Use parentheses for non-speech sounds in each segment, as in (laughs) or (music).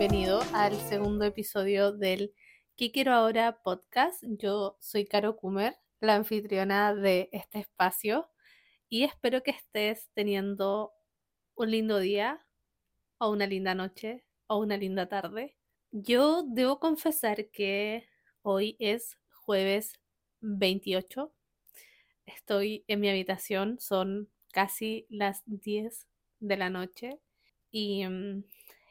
bienvenido al segundo episodio del ¿Qué quiero ahora podcast? Yo soy Caro Kumer, la anfitriona de este espacio y espero que estés teniendo un lindo día o una linda noche o una linda tarde. Yo debo confesar que hoy es jueves 28. Estoy en mi habitación, son casi las 10 de la noche y mm,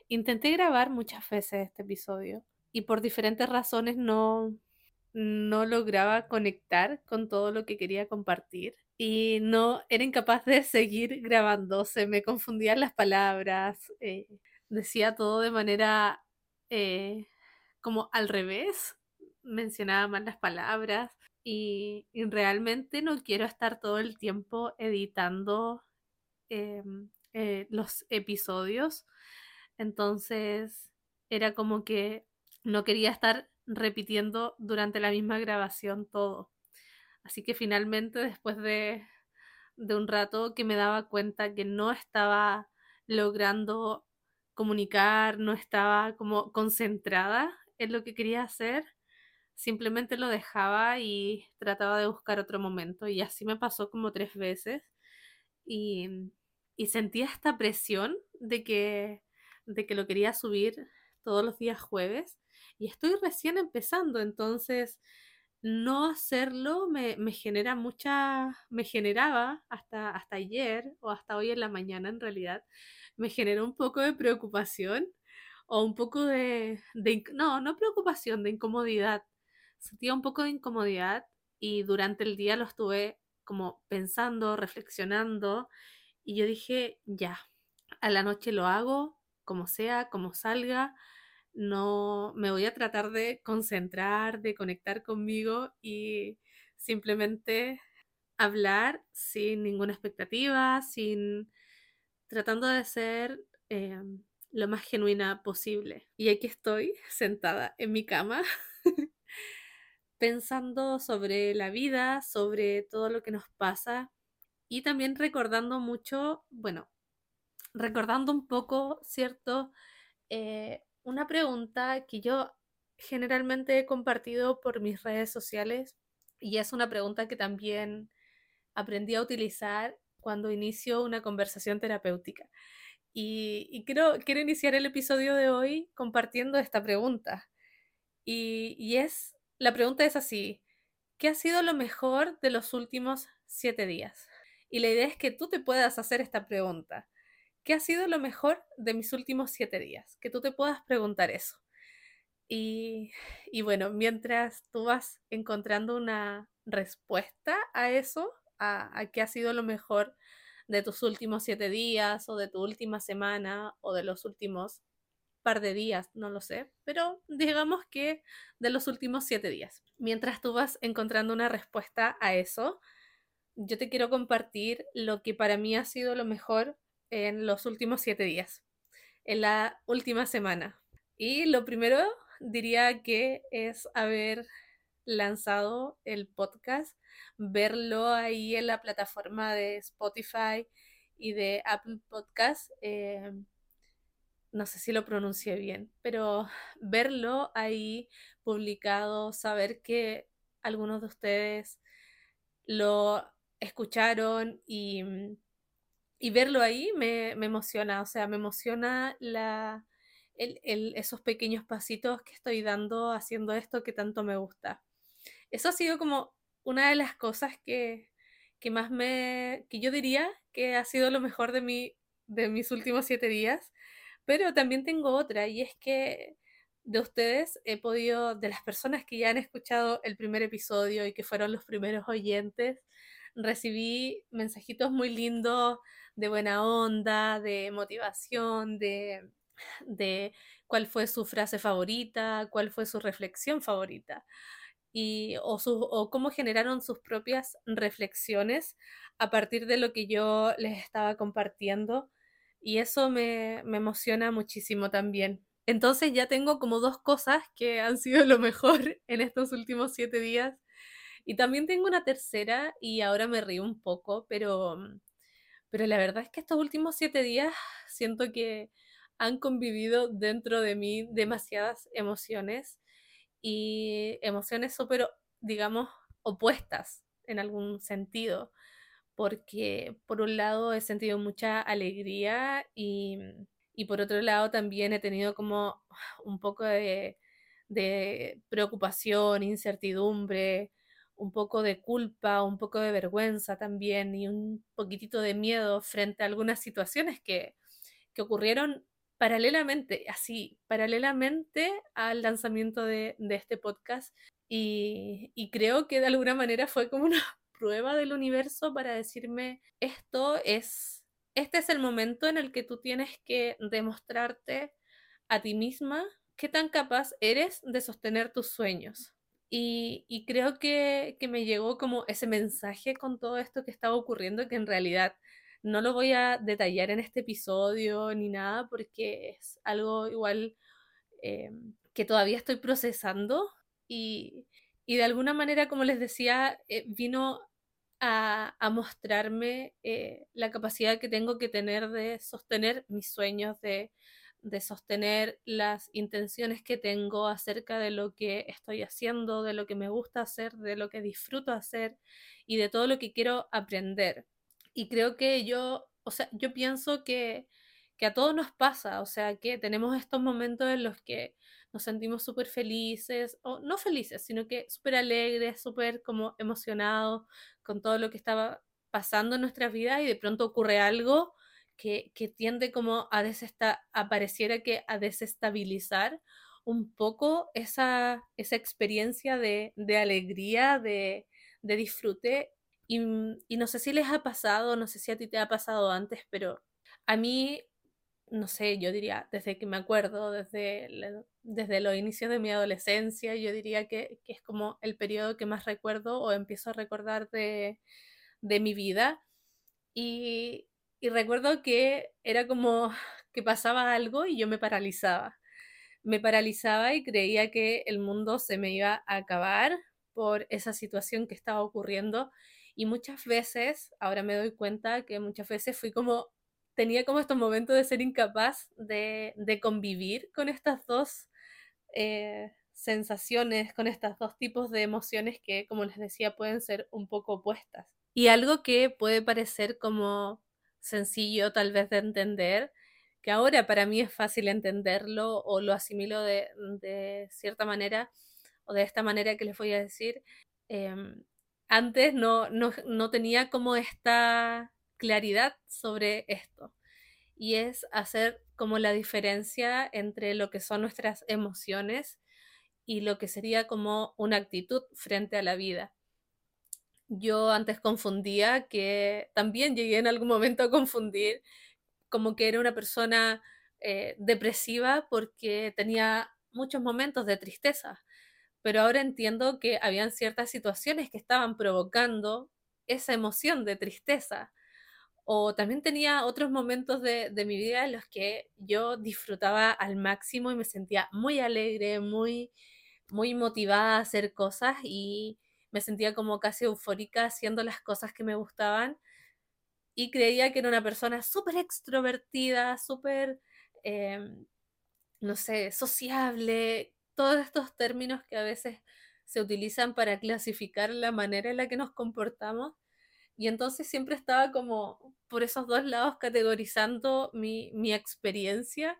intenté grabar muchas veces este episodio y por diferentes razones no, no lograba conectar con todo lo que quería compartir y no era incapaz de seguir grabando, se me confundían las palabras, eh, decía todo de manera eh, como al revés, mencionaba mal las palabras y, realmente no quiero estar todo el tiempo editando eh, eh, los episodios. Entonces era como que no quería estar repitiendo durante la misma grabación todo. Así que finalmente, después de, de un rato que me daba cuenta que no estaba logrando comunicar, no estaba como concentrada en lo que quería hacer, simplemente lo dejaba y trataba de buscar otro momento. Y así me pasó como tres veces. Y, y sentía esta presión de que, de que lo quería subir todos los días jueves. Y estoy recién empezando, entonces no hacerlo me, me, genera mucha, me generaba hasta, hasta ayer o hasta hoy en la mañana en realidad, me generó un poco de preocupación o un poco de, de, no, no preocupación, de incomodidad. Sentía un poco de incomodidad y durante el día lo estuve como pensando, reflexionando y yo dije, ya, a la noche lo hago, como sea, como salga, no me voy a tratar de concentrar, de conectar conmigo y simplemente hablar sin ninguna expectativa, sin tratando de ser eh, lo más genuina posible. Y aquí estoy (laughs) sentada en mi cama (laughs) pensando sobre la vida, sobre todo lo que nos pasa y también recordando mucho, bueno, recordando un poco, ¿cierto? Eh, una pregunta que yo generalmente he compartido por mis redes sociales y es una pregunta que también aprendí a utilizar cuando inicio una conversación terapéutica. Y, quiero iniciar el episodio de hoy compartiendo esta pregunta. Y, y es, la pregunta es así, ¿qué ha sido lo mejor de los últimos siete días? Y la idea es que tú te puedas hacer esta pregunta. ¿Qué ha sido lo mejor de mis últimos siete días? Que tú te puedas preguntar eso. Y, y bueno, mientras tú vas encontrando una respuesta a eso, a, a qué ha sido lo mejor de tus últimos siete días o de tu última semana o de los últimos par de días, no lo sé, pero digamos que de los últimos siete días. Mientras tú vas encontrando una respuesta a eso, yo te quiero compartir lo que para mí ha sido lo mejor en los últimos siete días, en la última semana. Y lo primero diría que es haber lanzado el podcast, verlo ahí en la plataforma de Spotify y de Apple Podcast. Eh, no sé si lo pronuncié bien, pero verlo ahí publicado, saber que algunos de ustedes lo escucharon y, y verlo ahí me, me, emociona, o sea, me emociona la, el, el, esos pequeños pasitos que estoy dando haciendo esto que tanto me gusta. Eso ha sido como una de las cosas que, que más me, que yo diría que ha sido lo mejor de, mi, de mis últimos siete días, pero también tengo otra y es que de ustedes he podido, de las personas que ya han escuchado el primer episodio y que fueron los primeros oyentes, recibí mensajitos muy lindos de buena onda, de motivación, de, de cuál fue su frase favorita, cuál fue su reflexión favorita. Y, o, su, o cómo generaron sus propias reflexiones a partir de lo que yo les estaba compartiendo. Y eso me, me emociona muchísimo también. Entonces ya tengo como dos cosas que han sido lo mejor (laughs) en estos últimos siete días y también tengo una tercera y ahora me río un poco, pero, pero la verdad es que estos últimos siete días siento que han convivido dentro de mí demasiadas emociones y emociones súper, digamos, opuestas en algún sentido, porque por un lado he sentido mucha alegría y, y por otro lado también he tenido como un poco de, de preocupación, incertidumbre, un poco de culpa, un poco de vergüenza también y un poquitito de miedo frente a algunas situaciones que, que ocurrieron paralelamente, así, paralelamente al lanzamiento de, de este podcast. Y, y, creo que de alguna manera fue como una (laughs) prueba del universo para decirme, esto es, este es el momento en el que tú tienes que demostrarte a ti misma qué tan capaz eres de sostener tus sueños. Y, creo que, que, me llegó como ese mensaje con todo esto que estaba ocurriendo, que en realidad no lo voy a detallar en este episodio ni nada, porque es algo igual eh, que todavía estoy procesando y, y, de alguna manera, como les decía, eh, vino a, a mostrarme eh, la capacidad que tengo que tener de sostener mis sueños, de de sostener las intenciones que tengo acerca de lo que estoy haciendo, de lo que me gusta hacer, de lo que disfruto hacer y de todo lo que quiero aprender. Y creo que yo, o sea, yo pienso que, que a todos nos pasa, o sea, que tenemos estos momentos en los que nos sentimos súper felices, o no felices, sino que súper alegres, súper como emocionados con todo lo que estaba pasando en nuestra vida y de pronto ocurre algo que, tiende como a desesta pareciera que a desestabilizar un poco esa, esa experiencia de, alegría, de, disfrute. Y, y, no sé si les ha pasado, no sé si a ti te ha pasado antes, pero a mí, no sé, yo diría, desde que me acuerdo, desde, desde los inicios de mi adolescencia, yo diría que, que, es como el periodo que más recuerdo o empiezo a recordar de, de mi vida. Y, y recuerdo que era como que pasaba algo y yo me paralizaba. Me paralizaba y creía que el mundo se me iba a acabar por esa situación que estaba ocurriendo. Y muchas veces, ahora me doy cuenta que muchas veces fui como, tenía como estos momentos de ser incapaz de, convivir con estas dos eh, sensaciones, con estos dos tipos de emociones que, como les decía, pueden ser un poco opuestas. Y algo que puede parecer como sencillo tal vez de entender, que ahora para mí es fácil entenderlo o lo asimilo de, cierta manera o de esta manera que les voy a decir. Eh, antes no, no, no tenía como esta claridad sobre esto y es hacer como la diferencia entre lo que son nuestras emociones y lo que sería como una actitud frente a la vida yo antes confundía, que también llegué en algún momento a confundir, como que era una persona eh, depresiva porque tenía muchos momentos de tristeza. Pero ahora entiendo que habían ciertas situaciones que estaban provocando esa emoción de tristeza. O también tenía otros momentos de, de mi vida en los que yo disfrutaba al máximo y me sentía muy alegre, muy, muy motivada a hacer cosas y, me sentía como casi eufórica haciendo las cosas que me gustaban y creía que era una persona súper extrovertida, súper, eh, no sé, sociable, todos estos términos que a veces se utilizan para clasificar la manera en la que nos comportamos. Y entonces siempre estaba como por esos dos lados categorizando mi, mi experiencia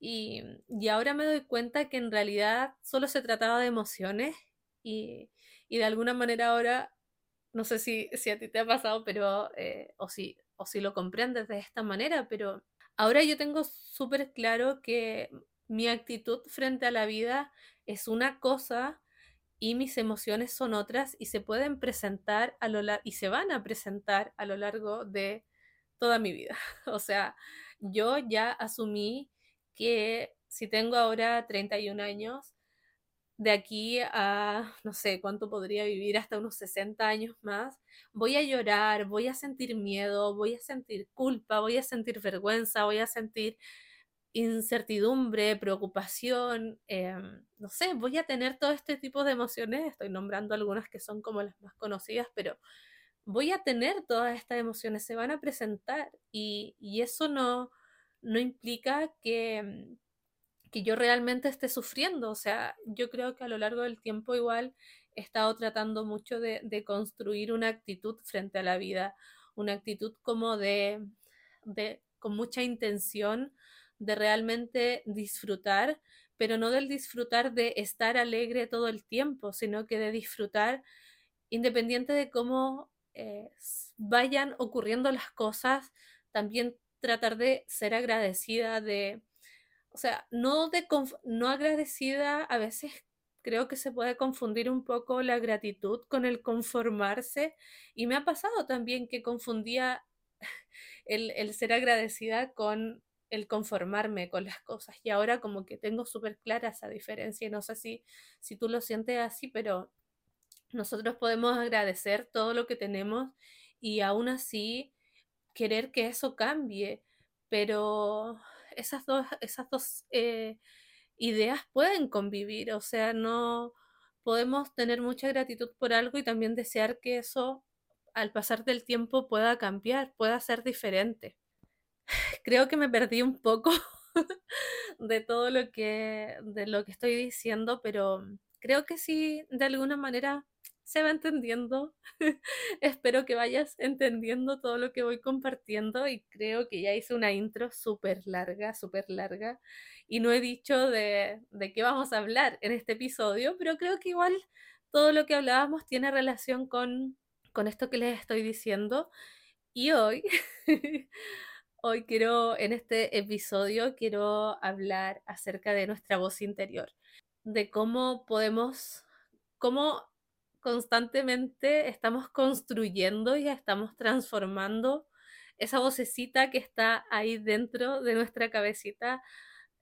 y, y, ahora me doy cuenta que en realidad solo se trataba de emociones y, y de alguna manera ahora, no sé si, si a ti te ha pasado, pero, eh, o, si, o si lo comprendes de esta manera, pero ahora yo tengo súper claro que mi actitud frente a la vida es una cosa y mis emociones son otras y se pueden presentar a lo y se van a presentar a lo largo de toda mi vida. (laughs) O sea, yo ya asumí que si tengo ahora 31 años, de aquí a, no sé, cuánto podría vivir, hasta unos 60 años más, voy a llorar, voy a sentir miedo, voy a sentir culpa, voy a sentir vergüenza, voy a sentir incertidumbre, preocupación, eh, no sé, voy a tener todo este tipo de emociones, estoy nombrando algunas que son como las más conocidas, pero voy a tener todas estas emociones, se van a presentar y, y eso no, no implica que, que yo realmente esté sufriendo. O sea, yo creo que a lo largo del tiempo igual he estado tratando mucho de, construir una actitud frente a la vida, una actitud como de, de con mucha intención de realmente disfrutar, pero no del disfrutar de estar alegre todo el tiempo, sino que de disfrutar independiente de cómo eh, vayan ocurriendo las cosas, también tratar de ser agradecida, de, o sea, no, de no agradecida, a veces creo que se puede confundir un poco la gratitud con el conformarse y me ha pasado también que confundía (laughs) el, el ser agradecida con el conformarme con las cosas y ahora como que tengo súper clara esa diferencia y no sé si, si tú lo sientes así, pero nosotros podemos agradecer todo lo que tenemos y aún así querer que eso cambie, pero esas dos, esas dos eh, ideas pueden convivir, o sea, no podemos tener mucha gratitud por algo y también desear que eso al pasar del tiempo pueda cambiar, pueda ser diferente. (laughs) Creo que me perdí un poco (laughs) de todo lo que de lo que estoy diciendo, pero creo que sí de alguna manera se va entendiendo. (laughs) Espero que vayas entendiendo todo lo que voy compartiendo y creo que ya hice una intro súper larga, súper larga y no he dicho de, de qué vamos a hablar en este episodio, pero creo que igual todo lo que hablábamos tiene relación con, con esto que les estoy diciendo y hoy... (laughs) Hoy quiero, en este episodio, quiero hablar acerca de nuestra voz interior, de cómo podemos, cómo constantemente estamos construyendo y estamos transformando esa vocecita que está ahí dentro de nuestra cabecita,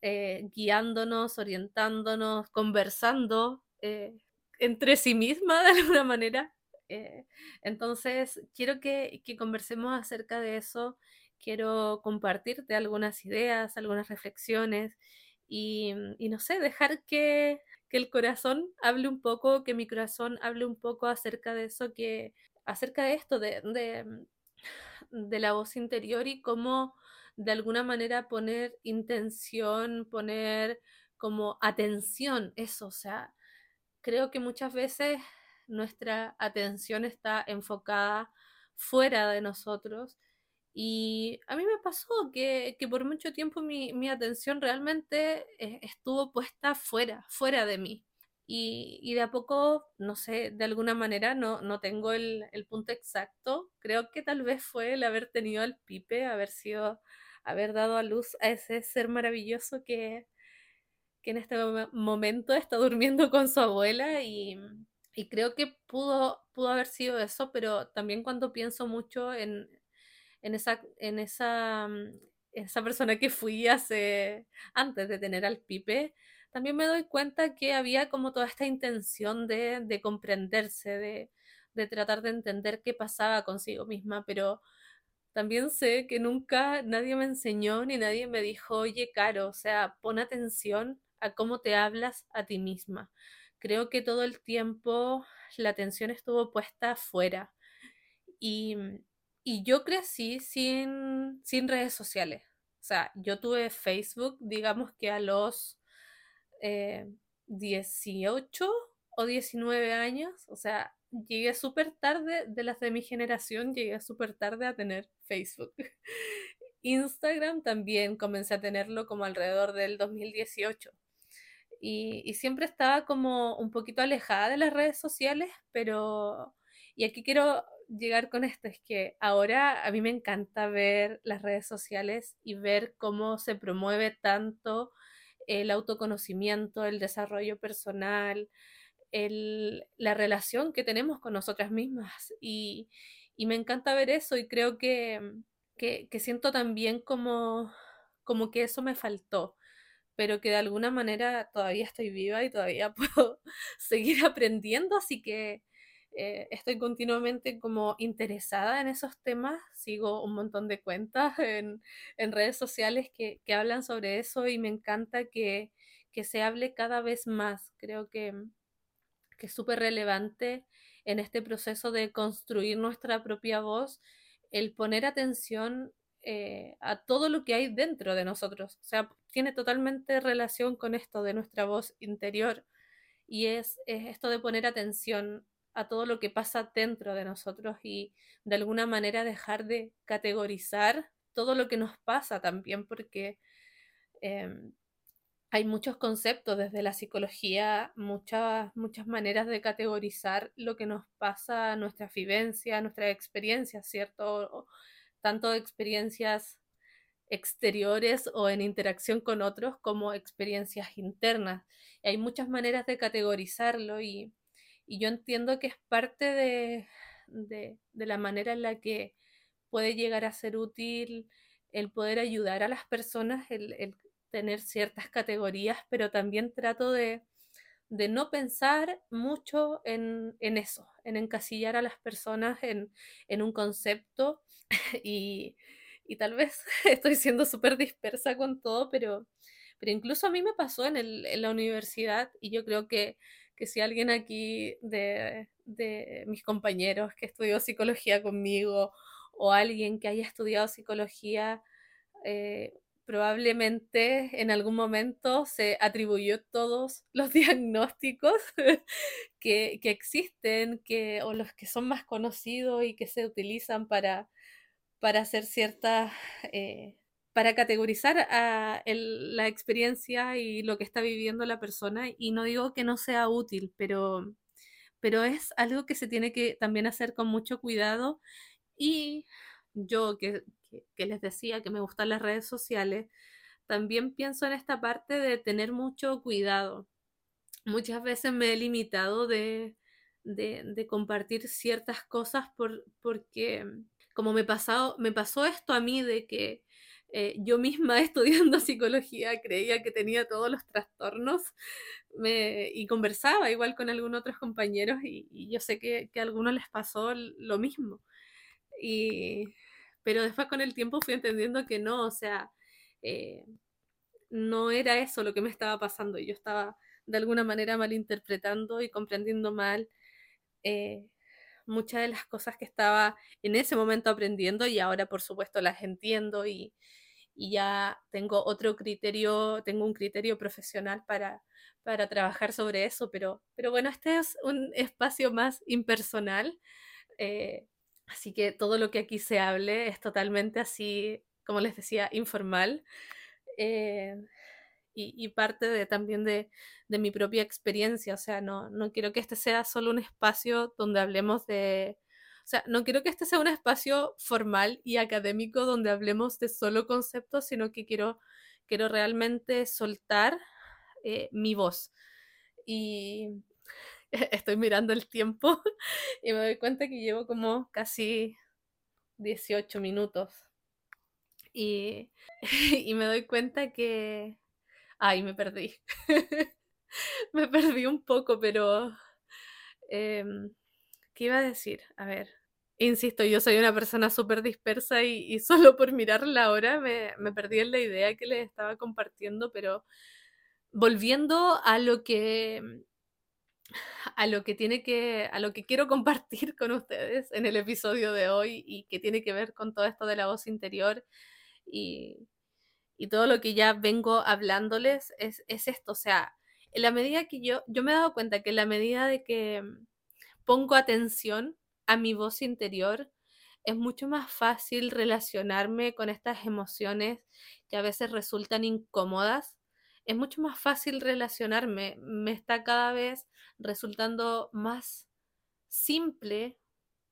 eh, guiándonos, orientándonos, conversando eh, entre sí misma de alguna manera. Eh, entonces, quiero que, conversemos acerca de eso, quiero compartirte algunas ideas, algunas reflexiones y no sé, dejar que que el corazón hable un poco, que mi corazón hable un poco acerca de eso, que acerca de esto, de, de, de la voz interior y cómo de alguna manera poner intención, poner como atención, eso, o sea, creo que muchas veces nuestra atención está enfocada fuera de nosotros y a mí me pasó que, que por mucho tiempo mi, mi atención realmente eh, estuvo puesta fuera, fuera de mí. Y, y, de a poco, no sé, de alguna manera no, no tengo el, el, punto exacto. Creo que tal vez fue el haber tenido al Pipe, haber sido, haber dado a luz a ese ser maravilloso que, que en este momento está durmiendo con su abuela y, y creo que pudo, pudo haber sido eso, pero también cuando pienso mucho en, en esa, en esa, mm, esa persona que fui hace, antes de tener al Pipe, también me doy cuenta que había como toda esta intención de, de comprenderse, de, de tratar de entender qué pasaba consigo misma, pero también sé que nunca nadie me enseñó ni nadie me dijo, oye, Caro, o sea, pon atención a cómo te hablas a ti misma. Creo que todo el tiempo la atención estuvo puesta afuera. Y, y yo crecí sin, sin redes sociales. O sea, yo tuve Facebook, digamos que a los eh, 18 o 19 años. O sea, llegué súper tarde, de las de mi generación, llegué súper tarde a tener Facebook. (laughs) Instagram también comencé a tenerlo como alrededor del 2018. Y, y, siempre estaba como un poquito alejada de las redes sociales, pero... Y aquí quiero llegar con esto es que ahora a mí me encanta ver las redes sociales y ver cómo se promueve tanto el autoconocimiento, el desarrollo personal, el, la relación que tenemos con nosotras mismas. Y, y me encanta ver eso y creo que, que, siento también como, como que eso me faltó pero que de alguna manera todavía estoy viva y todavía (laughs) puedo seguir aprendiendo, así que eh, estoy continuamente como interesada en esos temas, sigo un montón de cuentas (laughs) en, en redes sociales que, que, hablan sobre eso y me encanta que, que se hable cada vez más. Creo que, que es súper relevante en este proceso de construir nuestra propia voz el poner atención eh, a todo lo que hay dentro de nosotros. O sea, tiene totalmente relación con esto de nuestra voz interior y es, es esto de poner atención a todo lo que pasa dentro de nosotros y de alguna manera dejar de categorizar todo lo que nos pasa también, porque em, hay muchos conceptos desde la psicología, muchas, muchas maneras de categorizar lo que nos pasa, nuestra vivencia, nuestra experiencia, ¿cierto? tanto experiencias exteriores o en interacción con otros como experiencias internas. hay muchas maneras de categorizarlo y, yo entiendo que es parte de, la manera en la que puede llegar a ser útil el poder ayudar a las personas, el, tener ciertas categorías, pero también trato de, no pensar mucho en, eso, en encasillar a las personas en, en un concepto (laughs) y, y tal vez (laughs) estoy siendo súper dispersa con todo, pero, pero incluso a mí me pasó en, el, en la universidad y yo creo que, que si alguien aquí de, de, mis compañeros que estudió psicología conmigo o alguien que haya estudiado psicología, eh, probablemente en algún momento se atribuyó todos (laughs) los diagnósticos que, que, existen que, o los que son más conocidos y que se utilizan para, para hacer ciertas, eh, para categorizar a la experiencia y lo que está viviendo la persona. Y no digo que no sea útil, pero, pero es algo que se tiene que también hacer con mucho cuidado. Y yo que, que les decía que me gustan las redes sociales, también pienso en esta parte de tener mucho cuidado. Muchas veces me he limitado de, de, de compartir ciertas cosas por, porque como me, pasado, me pasó esto a mí de que eh, yo misma (laughs) estudiando psicología creía que tenía todos los trastornos y conversaba igual con algunos otros compañeros y, yo sé que, que, a algunos les pasó lo mismo. Pero después con el tiempo fui entendiendo que no, o sea, eh, no era eso lo que me estaba pasando. Yo estaba de alguna manera malinterpretando y comprendiendo mal eh, muchas de las cosas que estaba en ese momento aprendiendo y ahora por supuesto las entiendo y, ya tengo otro criterio, tengo un criterio profesional para, para trabajar sobre eso, pero, pero bueno, este es un espacio más impersonal, eh, así que todo lo que aquí se hable es totalmente así, como les decía, informal. Eh, y, parte de, también de, mi propia experiencia. O sea, no, no quiero que este sea solo un espacio donde hablemos de... O sea, no quiero que este sea un espacio formal y académico donde hablemos de solo conceptos, sino que quiero, quiero realmente soltar eh, mi voz. Y (laughs) estoy mirando el tiempo (laughs) y me doy cuenta que llevo como casi 18 minutos. Y, (laughs) y me doy cuenta que, Ay, me perdí. me perdí un poco, pero... Em, ¿Qué iba a decir? A ver. Insisto, yo soy una persona súper dispersa y, (laughs) solo por mirar la hora me, perdí en la idea que les estaba compartiendo, pero volviendo a lo que a lo que tiene que a lo que quiero compartir con ustedes en el episodio de hoy y que tiene que ver con todo esto de la voz interior y, y todo lo que ya vengo hablándoles es, esto, o sea, en la medida que yo, yo me he dado cuenta que en la medida de que pongo atención a mi voz interior, es mucho más fácil relacionarme con estas emociones que a veces resultan incómodas. Es mucho más fácil relacionarme. Me está cada vez resultando más simple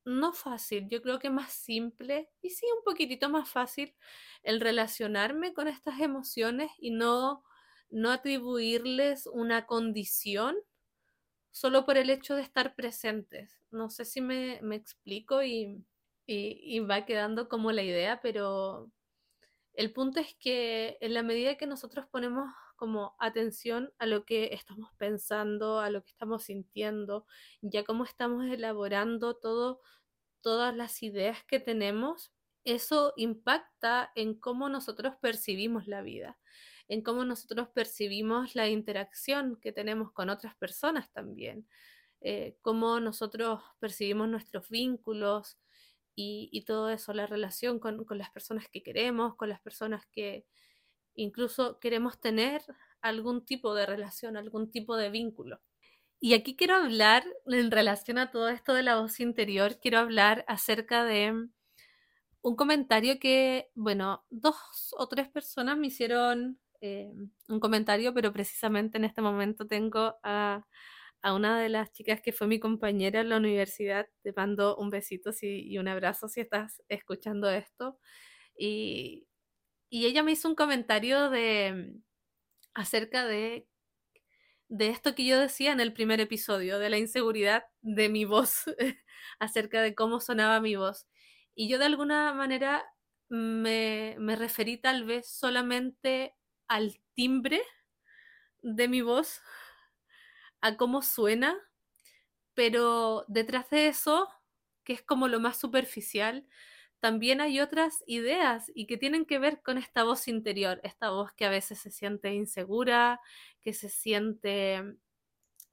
no fácil, yo creo que más simple y sí un poquitito más fácil el relacionarme con estas emociones y no, no atribuirles una condición solo por el hecho de estar presentes. No sé si me, explico y, y, va quedando como la idea, pero el punto es que en la medida que nosotros ponemos como atención a lo que estamos pensando, a lo que estamos sintiendo, ya cómo estamos elaborando todo, todas las ideas que tenemos, eso impacta en cómo nosotros percibimos la vida, en cómo nosotros percibimos la interacción que tenemos con otras personas también, eh, cómo nosotros percibimos nuestros vínculos, y, todo eso, la relación con, con las personas que queremos, con las personas que incluso queremos tener algún tipo de relación, algún tipo de vínculo. Y aquí quiero hablar, en relación a todo esto de la voz interior, quiero hablar acerca de un comentario que, bueno, dos o tres personas me hicieron eh, un comentario, pero precisamente en este momento tengo a, a, una de las chicas que fue mi compañera en la universidad. Te mando un besito si, y un abrazo si estás escuchando esto. Y, y ella me hizo un comentario de acerca de de esto que yo decía en el primer episodio, de la inseguridad de mi voz, (laughs) acerca de cómo sonaba mi voz. Y yo de alguna manera me, me referí tal vez solamente al timbre de mi voz, a cómo suena, pero detrás de eso, que es como lo más superficial, también hay otras ideas y que tienen que ver con esta voz interior, esta voz que a veces se siente insegura, que se siente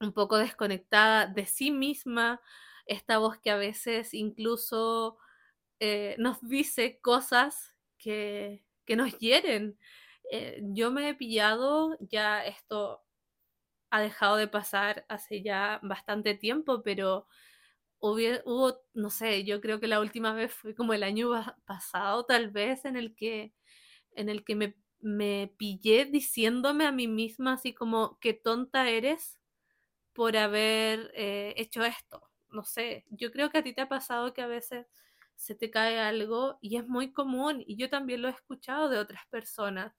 un poco desconectada de sí misma, esta voz que a veces incluso eh, nos dice cosas que, que nos hieren. Eh, yo me he pillado, ya esto ha dejado de pasar hace ya bastante tiempo, pero hubo, no sé, yo creo que la última vez fue como el año pasado, tal vez, en el que, en el que me, me pillé diciéndome a mí misma así como, qué tonta eres por haber eh, hecho esto. No sé, yo creo que a ti te ha pasado que a veces se te cae algo y es muy común y yo también lo he escuchado de otras personas,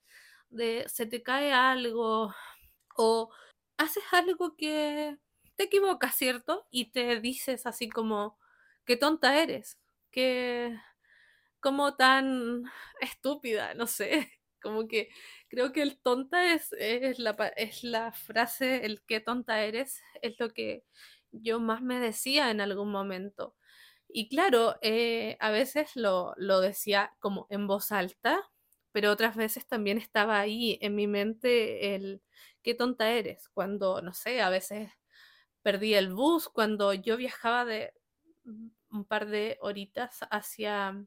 de se te cae algo o haces algo que te equivocas, ¿cierto? Y te dices así como, qué tonta eres, qué, como tan estúpida, no sé, (laughs) como que creo que el tonta es, es, la, es la frase, el qué tonta eres, es lo que yo más me decía en algún momento. Y claro, eh, a veces lo, lo decía como en voz alta, pero otras veces también estaba ahí en mi mente el qué tonta eres, cuando, no sé, a veces perdí el bus cuando yo viajaba de un par de horitas hacia,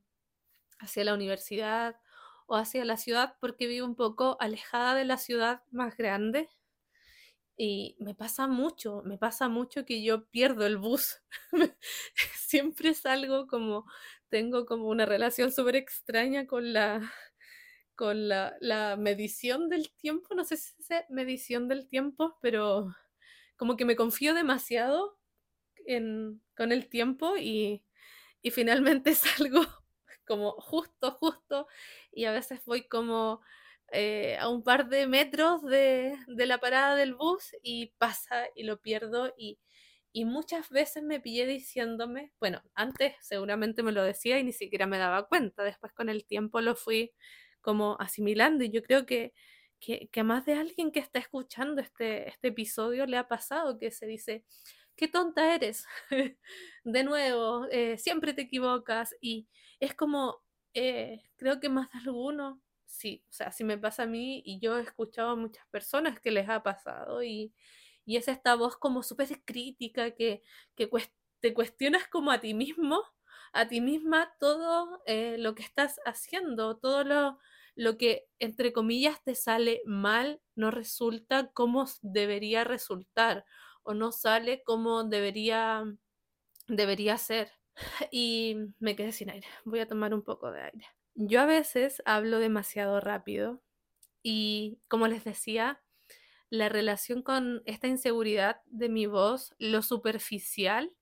hacia la universidad o hacia la ciudad porque vivo un poco alejada de la ciudad más grande. Y me pasa mucho, me pasa mucho que yo pierdo el bus. (laughs) Siempre salgo como, tengo como una relación súper extraña con la, con la, la, medición del tiempo. No sé si es medición del tiempo, pero como que me confío demasiado con el tiempo y, finalmente (laughs) salgo como justo, justo y a veces voy como eh, a un par de metros de, la parada del bus y pasa y lo pierdo y, y muchas veces me pillé diciéndome, bueno, antes seguramente me lo decía y ni siquiera me daba cuenta, después con el tiempo lo fui como asimilando y yo creo que que, a más de alguien que está escuchando este, este episodio le ha pasado que se dice, qué tonta eres, (laughs) de nuevo, eh, siempre te equivocas y es como, eh, creo que más de alguno, sí, o sea, si me pasa a mí y yo he escuchado a muchas personas que les ha pasado y, y es esta voz como súper crítica que, que te cuestionas como a ti mismo, a ti misma todo eh, lo que estás haciendo, todo lo lo que, entre comillas, te sale mal no resulta como debería resultar o no sale como debería, debería ser. Y me quedé sin aire. Voy a tomar un poco de aire. Yo a veces hablo demasiado rápido y, como les decía, la relación con esta inseguridad de mi voz, lo superficial,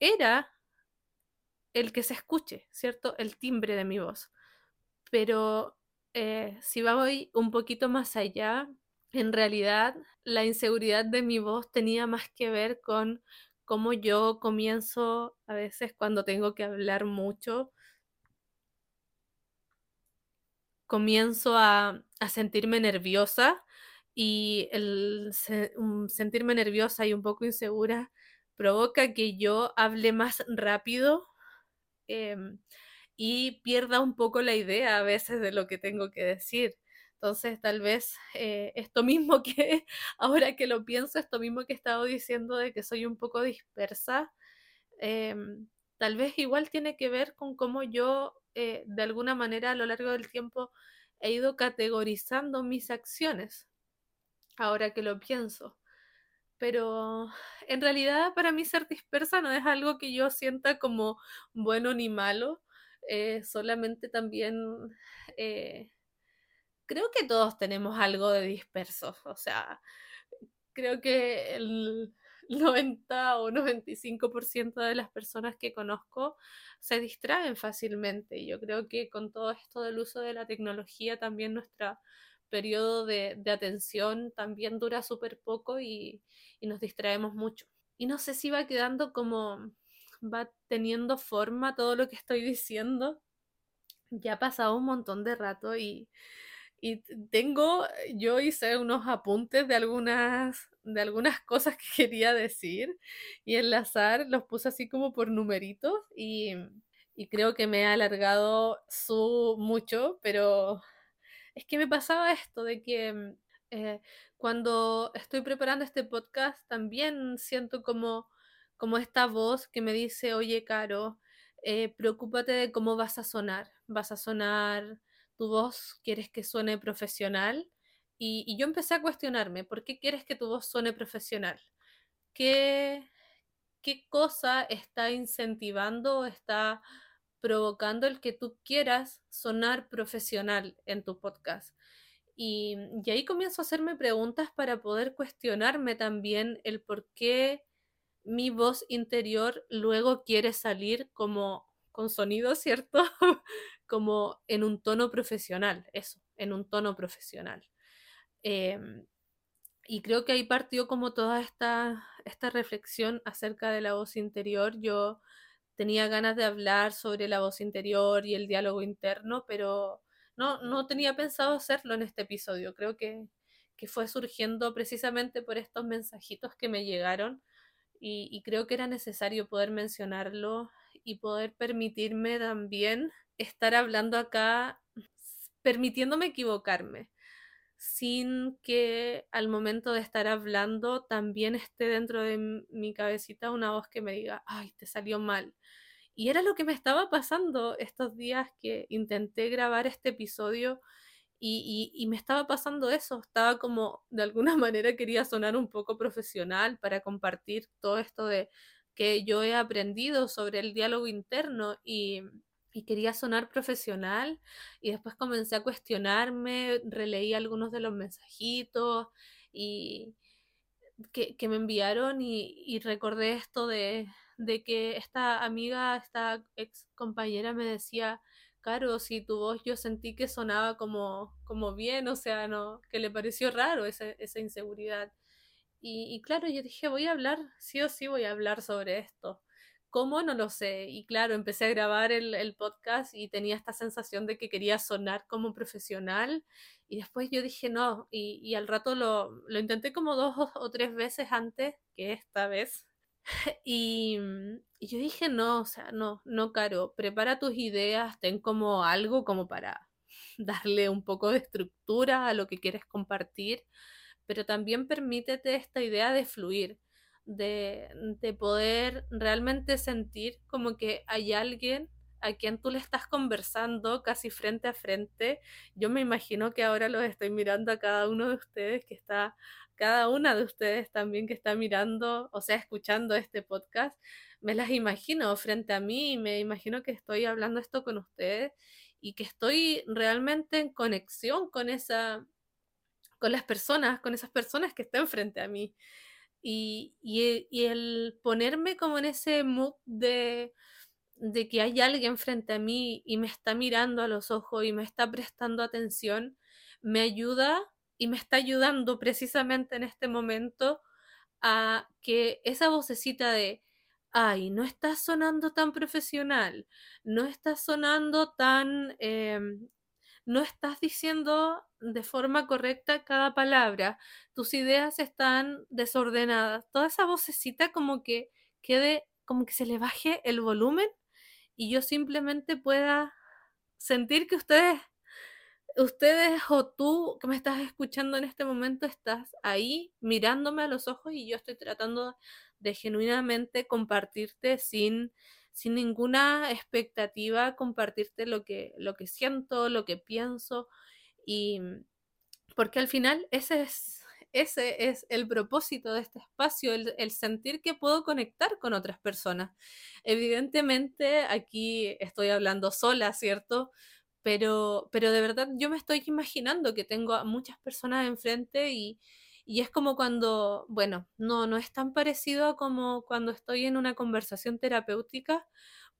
era el que se escuche, ¿cierto? El timbre de mi voz. Pero eh, si voy un poquito más allá, en realidad la inseguridad de mi voz tenía más que ver con cómo yo comienzo a veces cuando tengo que hablar mucho, comienzo a, sentirme nerviosa y el sentirme nerviosa y un poco insegura provoca que yo hable más rápido. Em, y pierda un poco la idea a veces de lo que tengo que decir. Entonces, tal vez eh, esto mismo (laughs) que, ahora que lo pienso, esto mismo que he estado diciendo de que soy un poco dispersa, em, tal vez igual tiene que ver con cómo yo eh, de alguna manera a lo largo del tiempo he ido categorizando mis acciones, ahora que lo pienso. Pero en realidad para mí ser dispersa no es algo que yo sienta como bueno ni malo, eh, solamente también eh, creo que todos tenemos algo de dispersos, o sea, creo que el (laughs) 90 o 95% de las personas que conozco se distraen fácilmente. Yo creo que con todo esto del uso de la tecnología también nuestro periodo de, atención también dura súper poco y nos distraemos mucho. Y no sé si va quedando como, va teniendo forma todo lo que estoy diciendo. Ya ha pasado un montón de rato y y tengo, yo hice unos apuntes de algunas, de algunas cosas que (laughs) quería decir y enlazar, los puse así como por numeritos y, y creo que me he alargado su mucho, pero es que me pasaba esto de que eh, cuando estoy preparando este podcast también siento como, como esta voz que me dice, oye, Caro, eh, preocúpate de cómo vas a sonar. Vas a sonar tu voz quieres que suene profesional. Y, yo empecé a cuestionarme, ¿por qué quieres que tu voz suene profesional? ¿Qué, qué cosa está incentivando, está provocando el que tú quieras sonar profesional en tu podcast? Y, y, ahí comienzo a hacerme preguntas para poder cuestionarme también el por qué mi voz interior luego quiere salir como con sonido, ¿cierto? (laughs) como en un tono profesional, eso, en un tono profesional. Em, y creo que ahí partió como toda esta, esta reflexión acerca de la voz interior. Yo tenía ganas de hablar sobre la voz interior y el diálogo interno, pero no, no tenía pensado hacerlo en este episodio. Creo que, que fue surgiendo precisamente por estos mensajitos que me llegaron y, y creo que era necesario poder mencionarlo y poder permitirme también estar hablando acá permitiéndome equivocarme, sin que al momento de estar hablando también esté dentro de mi cabecita una voz que me diga, ay, te salió mal. Y era lo que me estaba pasando estos días que intenté grabar este episodio y, y, me estaba pasando eso, estaba como de alguna (laughs) manera quería sonar un poco profesional para compartir todo esto de que yo he aprendido sobre el diálogo interno y, y quería sonar profesional y después comencé a cuestionarme, releí algunos de los mensajitos y que, me enviaron y, recordé esto de, de, que esta amiga, esta ex compañera me decía, Caro, si tu voz yo sentí que sonaba como, como bien, o sea, no, que le pareció raro esa, esa inseguridad. Y, y claro, yo dije, voy a hablar, sí o sí voy a hablar sobre esto. ¿Cómo? No lo sé. Y claro, empecé a grabar el, podcast y tenía esta sensación de que quería sonar como profesional. Y después yo dije no. Y, al rato lo, lo, intenté como dos (laughs) o, tres veces antes que esta vez. (laughs) Y, y, yo dije no, o sea, no, no, Caro, prepara tus ideas, ten como algo como para (laughs) darle un poco de estructura a lo que quieres compartir, pero también permítete esta idea de fluir de, poder realmente sentir como que hay alguien a quien tú le estás conversando casi frente a frente. Yo me imagino que ahora los estoy mirando a cada uno de ustedes que está, cada una de ustedes también que está mirando, o sea, escuchando este podcast. Me las imagino frente a mí y me imagino que estoy hablando esto con ustedes y que estoy realmente en conexión con esa con las personas, con esas personas que están frente a mí. Y, el ponerme como en ese mood de, de que hay alguien frente a mí y me está mirando a los ojos y me está prestando atención, me ayuda y me está ayudando precisamente en este momento a que esa vocecita de, ay, no estás sonando tan profesional, no estás sonando tan em, no estás diciendo de forma correcta cada palabra, tus ideas están desordenadas, toda esa vocecita como que quede, como que se le baje el volumen y yo simplemente pueda sentir que ustedes, ustedes o tú que me estás escuchando en este momento estás ahí mirándome a los ojos y yo estoy tratando de genuinamente compartirte sin sin ninguna expectativa compartirte lo que, lo que siento, lo que pienso y porque al final ese es ese es el propósito de este espacio, el, sentir que puedo conectar con otras personas. Evidentemente aquí estoy hablando sola, ¿cierto? Pero, pero de verdad yo me estoy imaginando que tengo a muchas personas enfrente y, y es como cuando, bueno, no, no es tan parecido como cuando estoy en una conversación terapéutica,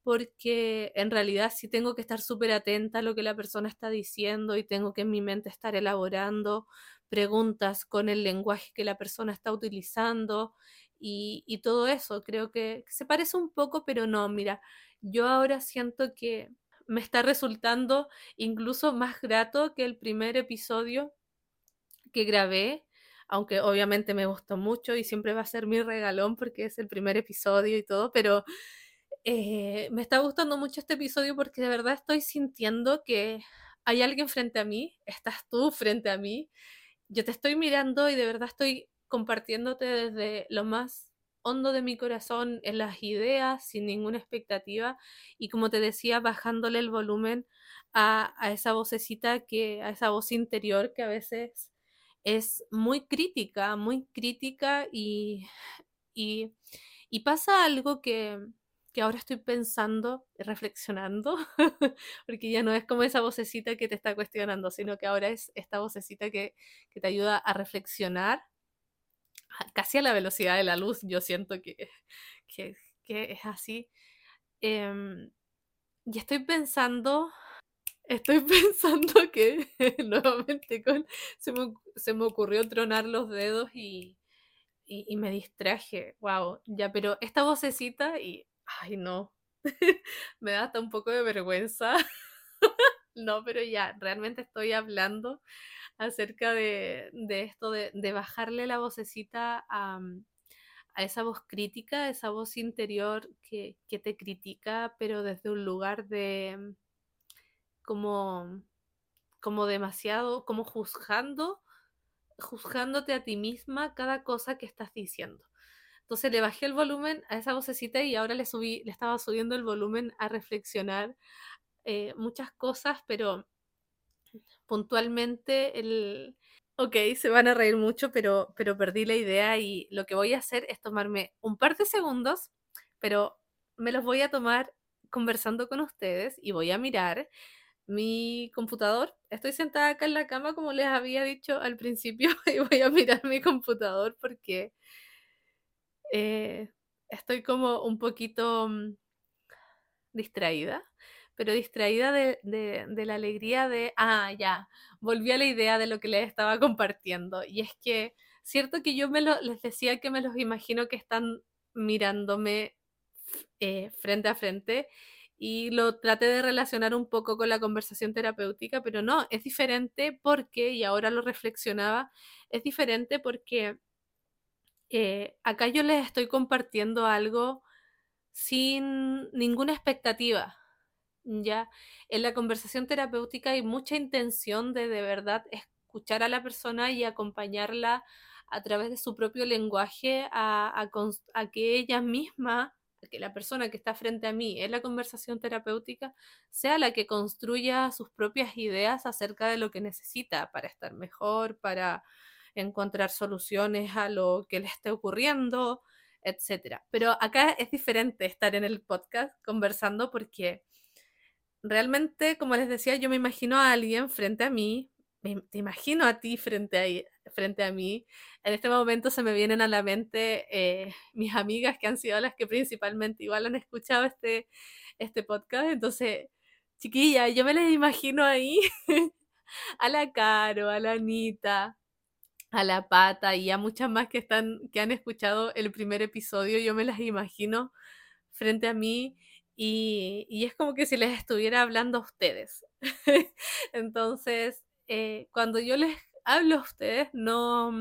porque en realidad sí tengo que estar súper atenta a lo que la persona está diciendo y tengo que en mi mente estar elaborando preguntas con el lenguaje que la persona está utilizando y, y todo eso. Creo que se parece un poco, pero no, mira, yo ahora siento que me está resultando incluso más grato que el primer episodio que grabé, aunque obviamente me gustó mucho y siempre va a ser mi regalón porque es el primer episodio y todo, pero eh, me está gustando mucho este episodio porque de verdad estoy sintiendo que hay alguien frente a mí, estás tú frente a mí, yo te estoy mirando y de verdad estoy compartiéndote desde lo más hondo de mi corazón en las ideas, sin ninguna expectativa y como te decía, bajándole el volumen a, a esa vocecita que, a esa voz interior que a veces es muy crítica, muy crítica y, y, pasa algo que, que ahora estoy pensando, reflexionando, (laughs) porque ya no es como esa vocecita que te está cuestionando, sino que ahora es esta vocecita que, que te ayuda a reflexionar casi a la velocidad de la luz, yo siento que, que, que es así. Eh, y estoy pensando Estoy (laughs) pensando que (laughs) nuevamente se, me, se, me, ocurrió tronar los dedos y, y, y, me distraje. Wow, ya, pero esta vocecita y. Ay, no. (laughs) me da hasta un poco de vergüenza. no, pero ya, realmente estoy hablando acerca de, de esto de, de, bajarle la vocecita a, a, esa voz crítica, esa voz interior que, que te critica, pero desde un lugar de como, como demasiado, como juzgando, juzgándote a ti misma cada cosa que estás diciendo. Entonces le bajé el volumen a esa vocecita y ahora le subí, le estaba subiendo el volumen a reflexionar eh, muchas cosas, pero puntualmente el... Ok, se van a reír mucho, pero, pero perdí la idea y lo que voy a hacer es tomarme un par de segundos, pero me los voy a tomar conversando con ustedes y voy a mirar mi computador. Estoy sentada acá en la cama, como les había dicho al principio, (laughs) y voy a mirar mi computador porque eh, estoy como un poquito mm, distraída, pero distraída de, de, la alegría de, ah, ya, volví a la idea de lo que les estaba compartiendo. Y es que, cierto que yo me lo, les decía que me los imagino que están mirándome eh, frente a frente y lo traté de relacionar un poco con la conversación terapéutica, pero no, es diferente porque, y ahora lo reflexionaba, es diferente porque eh, acá yo les estoy compartiendo algo sin ninguna expectativa. Ya en la conversación terapéutica hay mucha intención de de verdad escuchar a la persona y acompañarla a través de su propio lenguaje a, a, a que ella misma que la persona que está frente a mí en la conversación terapéutica sea la que construya sus propias ideas acerca de lo que necesita para estar mejor, para encontrar soluciones a lo que le esté ocurriendo, etc. Pero acá es diferente estar en el podcast conversando porque realmente, como les decía, yo me imagino a alguien frente a mí, me, te imagino a ti frente a, frente a mí. En este momento se me vienen a la mente eh, mis amigas que han sido las que principalmente igual han escuchado este, este podcast. Entonces, chiquilla, yo me las imagino ahí (laughs) a la Caro, a la Anita, a la Pata y a muchas más que, están, que han escuchado el primer episodio. Yo me las imagino frente a mí y, y es como que si les estuviera hablando a ustedes. (laughs) Entonces, eh, cuando yo les hablo a ustedes, no,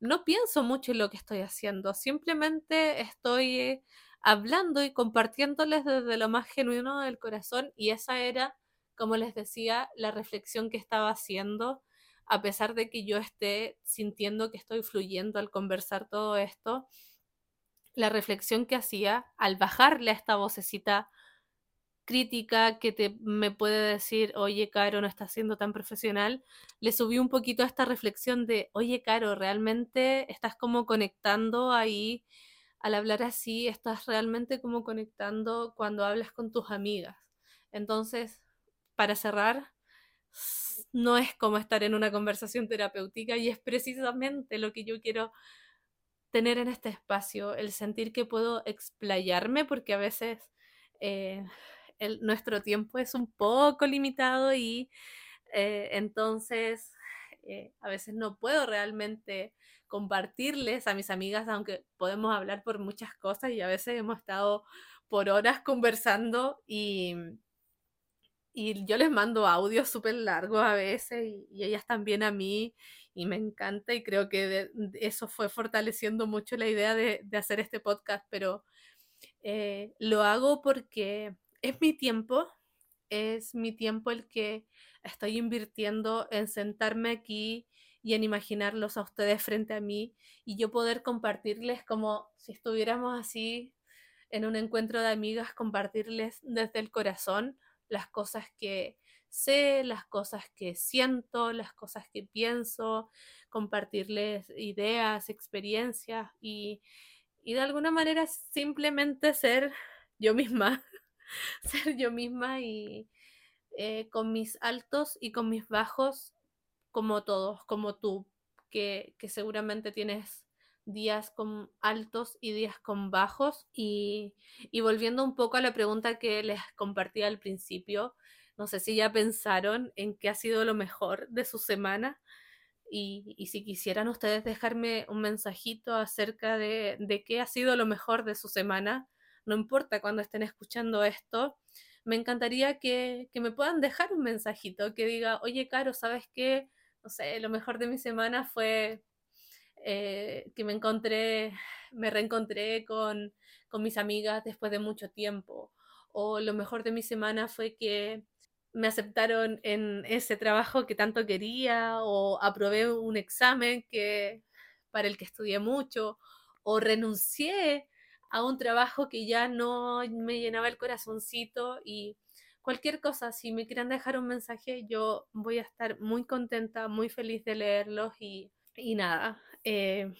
no pienso mucho en lo que estoy haciendo, simplemente estoy hablando y compartiéndoles desde lo más genuino del corazón y esa era, como les decía, la reflexión que estaba haciendo, a pesar de que yo esté sintiendo que estoy fluyendo al conversar todo esto. la reflexión que hacía al bajarle a esta vocecita crítica que te, me puede decir, oye, Caro, no estás siendo tan profesional, le subí un poquito a esta reflexión de, oye, Caro, realmente estás como conectando ahí, al hablar así, estás realmente como conectando cuando hablas con tus amigas. Entonces, para cerrar, no es como estar en una conversación terapéutica y es precisamente lo que yo quiero tener en este espacio, el sentir que puedo explayarme, porque a veces eh, nuestro tiempo es un poco limitado y eh, entonces eh, a veces no puedo realmente compartirles a mis amigas, aunque podemos hablar por muchas cosas y a veces hemos estado por horas conversando y, y yo les mando audios súper largos a veces y, ellas también a mí y me encanta y creo que eso fue fortaleciendo mucho la idea de, hacer este podcast, pero eh, lo hago porque es mi tiempo, es mi tiempo el que estoy invirtiendo en sentarme aquí y en imaginarlos a ustedes frente a mí y yo poder compartirles como si estuviéramos así en un encuentro de amigas, compartirles desde el corazón las cosas que sé, las cosas que siento, las cosas que pienso, compartirles ideas, experiencias y, y de alguna manera simplemente ser yo misma, (laughs) ser yo misma y eh, con mis altos y con mis bajos, como todos, como tú, que, que seguramente tienes días con altos y días con bajos. Y, volviendo un poco a la pregunta que les compartí al principio, no sé si ya pensaron en qué ha sido lo mejor de su semana. Y, si quisieran ustedes dejarme un mensajito acerca de, de, qué ha sido lo mejor de su semana, no importa cuando estén escuchando esto, me encantaría que, que me puedan dejar un mensajito que diga, oye, Caro, ¿sabes qué? No sé, lo mejor de mi semana fue eh, que me encontré, me reencontré con, con mis amigas después de mucho tiempo. O lo mejor de mi semana fue que me aceptaron en ese trabajo que tanto quería o aprobé un examen que para el que estudié mucho o renuncié a un trabajo que ya no me llenaba el corazoncito y cualquier cosa, si me quieren dejar un mensaje, yo voy a estar muy contenta, muy feliz de leerlos y, y nada, eh,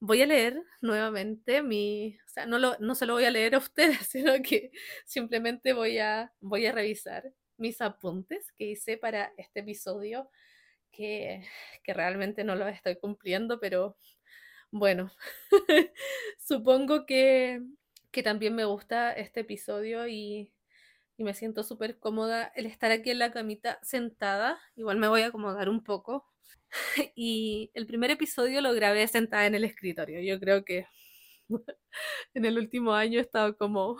voy a leer nuevamente mi, o sea, no, lo, no se lo voy a leer a ustedes, (laughs) sino que simplemente voy a, voy a revisar mis apuntes que hice para este episodio, que, que realmente no lo estoy cumpliendo, pero bueno, (laughs) supongo que, que también me gusta este episodio y, y me siento súper cómoda el estar aquí en la camita sentada. Igual me voy a acomodar un poco (laughs) y el primer episodio lo grabé sentada en el escritorio. Yo creo que (laughs) en el último año he estado como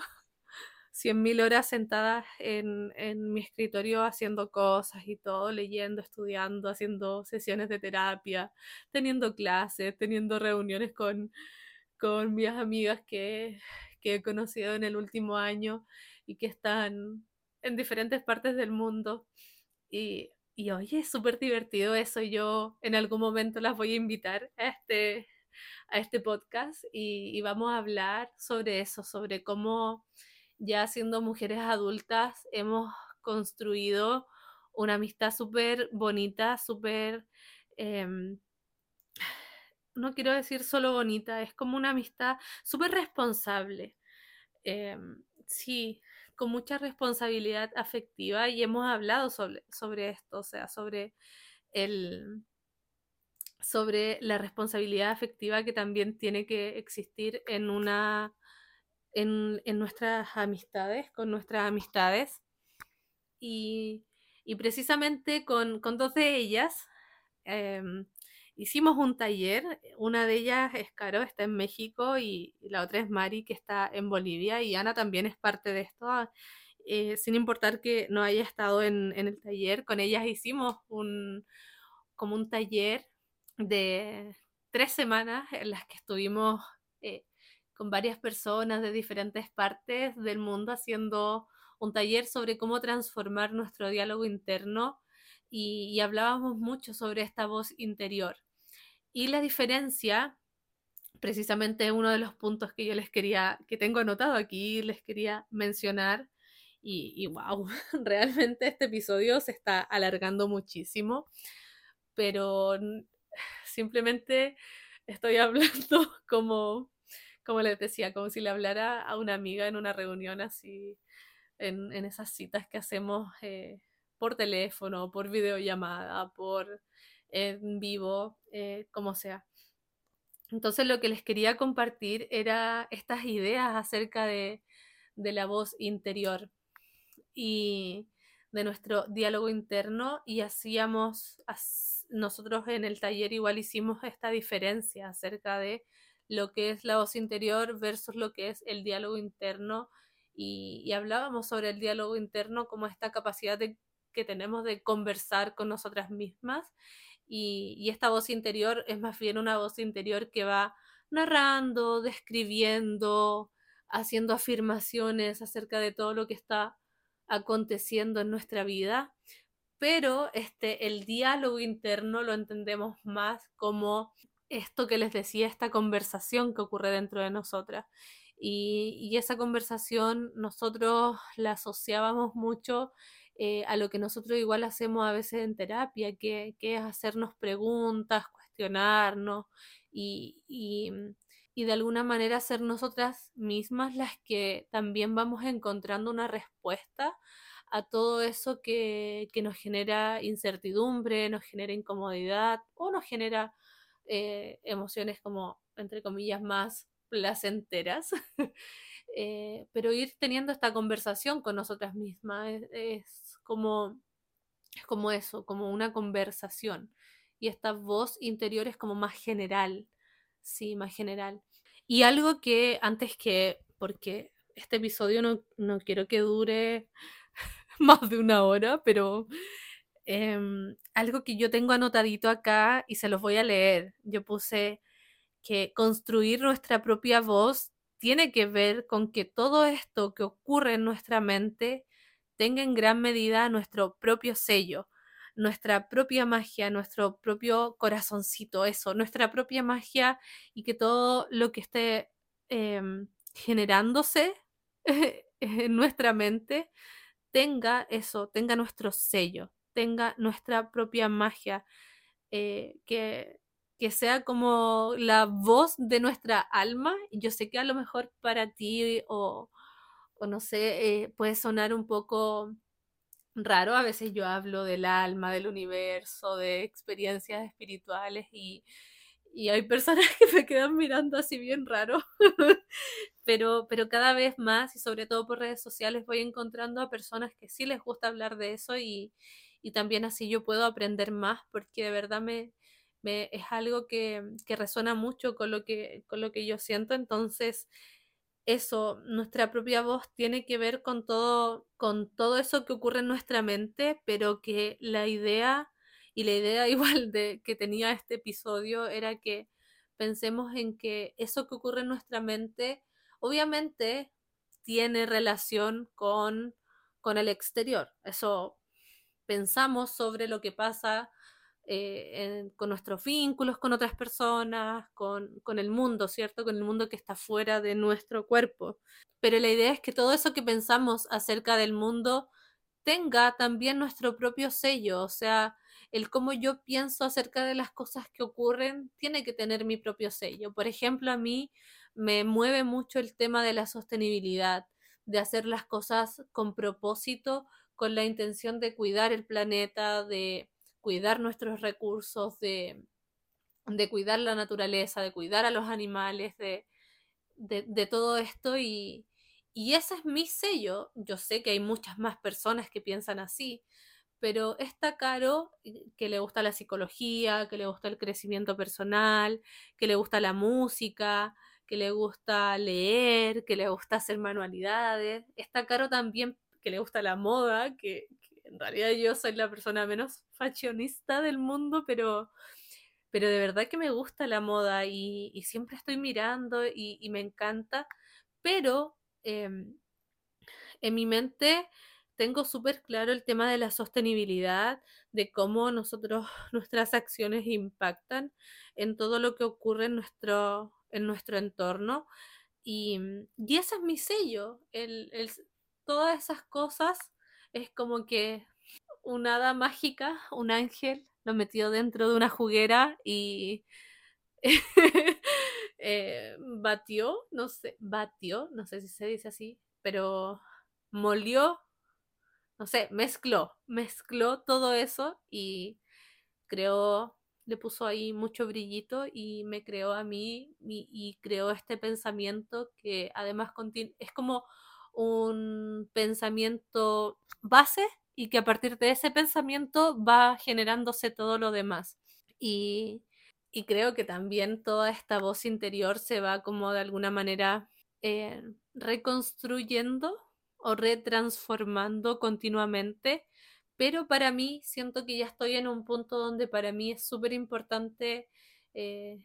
100.000 horas sentadas en, en, mi escritorio haciendo cosas y todo, leyendo, estudiando, haciendo sesiones de terapia, teniendo clases, teniendo reuniones con, con mis amigas que, que he conocido en el último año y que están en diferentes partes del mundo. Y y oye, es súper divertido eso. Yo en algún momento las voy a invitar a este, a este podcast y, vamos a hablar sobre eso, sobre cómo ya siendo mujeres adultas hemos construido una amistad súper bonita, súper... Em, no quiero decir solo bonita, es como una amistad súper responsable. Em, sí, con mucha responsabilidad afectiva y hemos hablado sobre, sobre esto, o sea, sobre el sobre la responsabilidad afectiva que también tiene que existir en una en, nuestras amistades, con nuestras amistades. Y, precisamente con, dos de ellas em, hicimos un taller, una de ellas es Caro, está en México y, la otra es Mari, que está en Bolivia y Ana también es parte de esto. Ah, eh, sin importar que no haya estado en, el taller, con ellas hicimos un, como un taller de tres semanas en las que estuvimos eh, con varias personas de diferentes partes del mundo haciendo un taller sobre cómo transformar nuestro diálogo interno y hablábamos mucho sobre esta voz interior. Y la diferencia precisamente uno de los puntos que yo les quería, que tengo anotado aquí, les quería mencionar. Y, y wow, (laughs) realmente este episodio se está alargando muchísimo, pero (sighs) simplemente estoy hablando (laughs) como, como les decía, como si le hablara a una amiga en una reunión así, en, en esas citas que hacemos eh, por teléfono, por videollamada, por en vivo, eh, como sea. Entonces lo que les quería compartir era estas ideas acerca de, de la voz interior y de nuestro diálogo interno y hacíamos, nosotros en el taller igual hicimos esta diferencia acerca de lo que es la voz interior versus lo que es el diálogo interno. Y, y hablábamos sobre el diálogo interno como esta capacidad de, que tenemos de conversar con nosotras mismas. Y, esta voz interior es más bien una voz interior que va narrando, describiendo, haciendo afirmaciones acerca de todo lo que está aconteciendo en nuestra vida, pero este, el diálogo interno lo entendemos más como esto que les decía, esta conversación que ocurre dentro de nosotras. Y, y esa conversación nosotros la asociábamos mucho eh, a lo que nosotros igual hacemos a veces en terapia, que, es hacernos preguntas, cuestionarnos y, y, de alguna manera ser nosotras mismas las que también vamos encontrando una respuesta a todo eso que, que nos genera incertidumbre, nos genera incomodidad o nos genera eh, emociones como, entre comillas, más placenteras. (laughs) Eh, pero ir teniendo esta conversación con nosotras mismas es como, como eso, como una conversación. Y esta voz interior es como más general, sí, más general. Y algo que antes que, porque este episodio no, no quiero que dure (laughs) más de una hora, pero eh, algo que yo tengo anotadito acá y se los voy a leer. Yo puse que construir nuestra propia voz tiene que ver con que todo esto que ocurre en nuestra mente tenga en gran medida nuestro propio sello, nuestra propia magia, nuestro propio corazoncito, eso, nuestra propia magia y que todo lo que esté em, generándose (laughs) en nuestra mente tenga eso, tenga nuestro sello, tenga nuestra propia magia, eh, que, que sea como la voz de nuestra alma. Yo sé que a lo mejor para ti o, o no sé, eh, puede sonar un poco raro. A veces yo hablo del alma, del universo, de experiencias espirituales y, y hay personas (laughs) que me quedan mirando así bien raro. (laughs) pero, pero cada vez más y sobre todo por redes sociales voy encontrando a personas que sí les gusta hablar de eso y, y también así yo puedo aprender más porque de verdad me, es algo que, que resuena mucho con lo que, con lo que yo siento. Entonces, eso, nuestra propia voz tiene que ver con todo, con todo eso que ocurre en nuestra mente, pero que la idea y la idea (laughs) igual de que tenía este episodio era que pensemos en que eso que ocurre en nuestra mente obviamente tiene relación con, con el exterior. Eso pensamos sobre lo que pasa eh, con nuestros vínculos con otras personas, con, con, el mundo, ¿cierto? Con el mundo que está fuera de nuestro cuerpo. Pero la idea es que todo eso que pensamos acerca del mundo tenga también nuestro propio sello, o sea, el cómo yo pienso acerca de las cosas que ocurren tiene que tener mi propio sello. Por ejemplo, a mí me mueve mucho el tema de la sostenibilidad, de hacer las cosas con propósito, con la intención de cuidar el planeta, de cuidar nuestros recursos, de, de cuidar la naturaleza, de cuidar a los animales, de, de, todo esto y, y ese es mi sello. Yo sé que hay muchas más personas que piensan así, pero está Caro, que le gusta la psicología, que le gusta el crecimiento personal, que le gusta la música, que le gusta leer, que le gusta hacer manualidades. Está Caro también que le gusta la moda, que, en realidad yo soy la persona menos fashionista del mundo, pero, pero de verdad que me gusta la moda y, siempre estoy mirando y, me encanta, pero em, en mi mente tengo súper claro el tema de la sostenibilidad, de cómo nosotros, nuestras acciones impactan en todo lo que ocurre en nuestro, en nuestro entorno. Y, y ese es mi sello. El, el, todas esas cosas es como que una hada mágica, un ángel, lo metió dentro de una juguera y (laughs) eh, batió, no sé, batió, no sé si se dice así, pero molió, no sé, mezcló, mezcló todo eso y creó, le puso ahí mucho brillito y me creó a mí y, y creó este pensamiento que además es como un pensamiento base y que a partir de ese pensamiento va generándose todo lo demás. Y, y creo que también toda esta voz interior se va como de alguna manera eh, reconstruyendo o retransformando continuamente, pero para mí siento que ya estoy en un punto donde para mí es súper importante eh,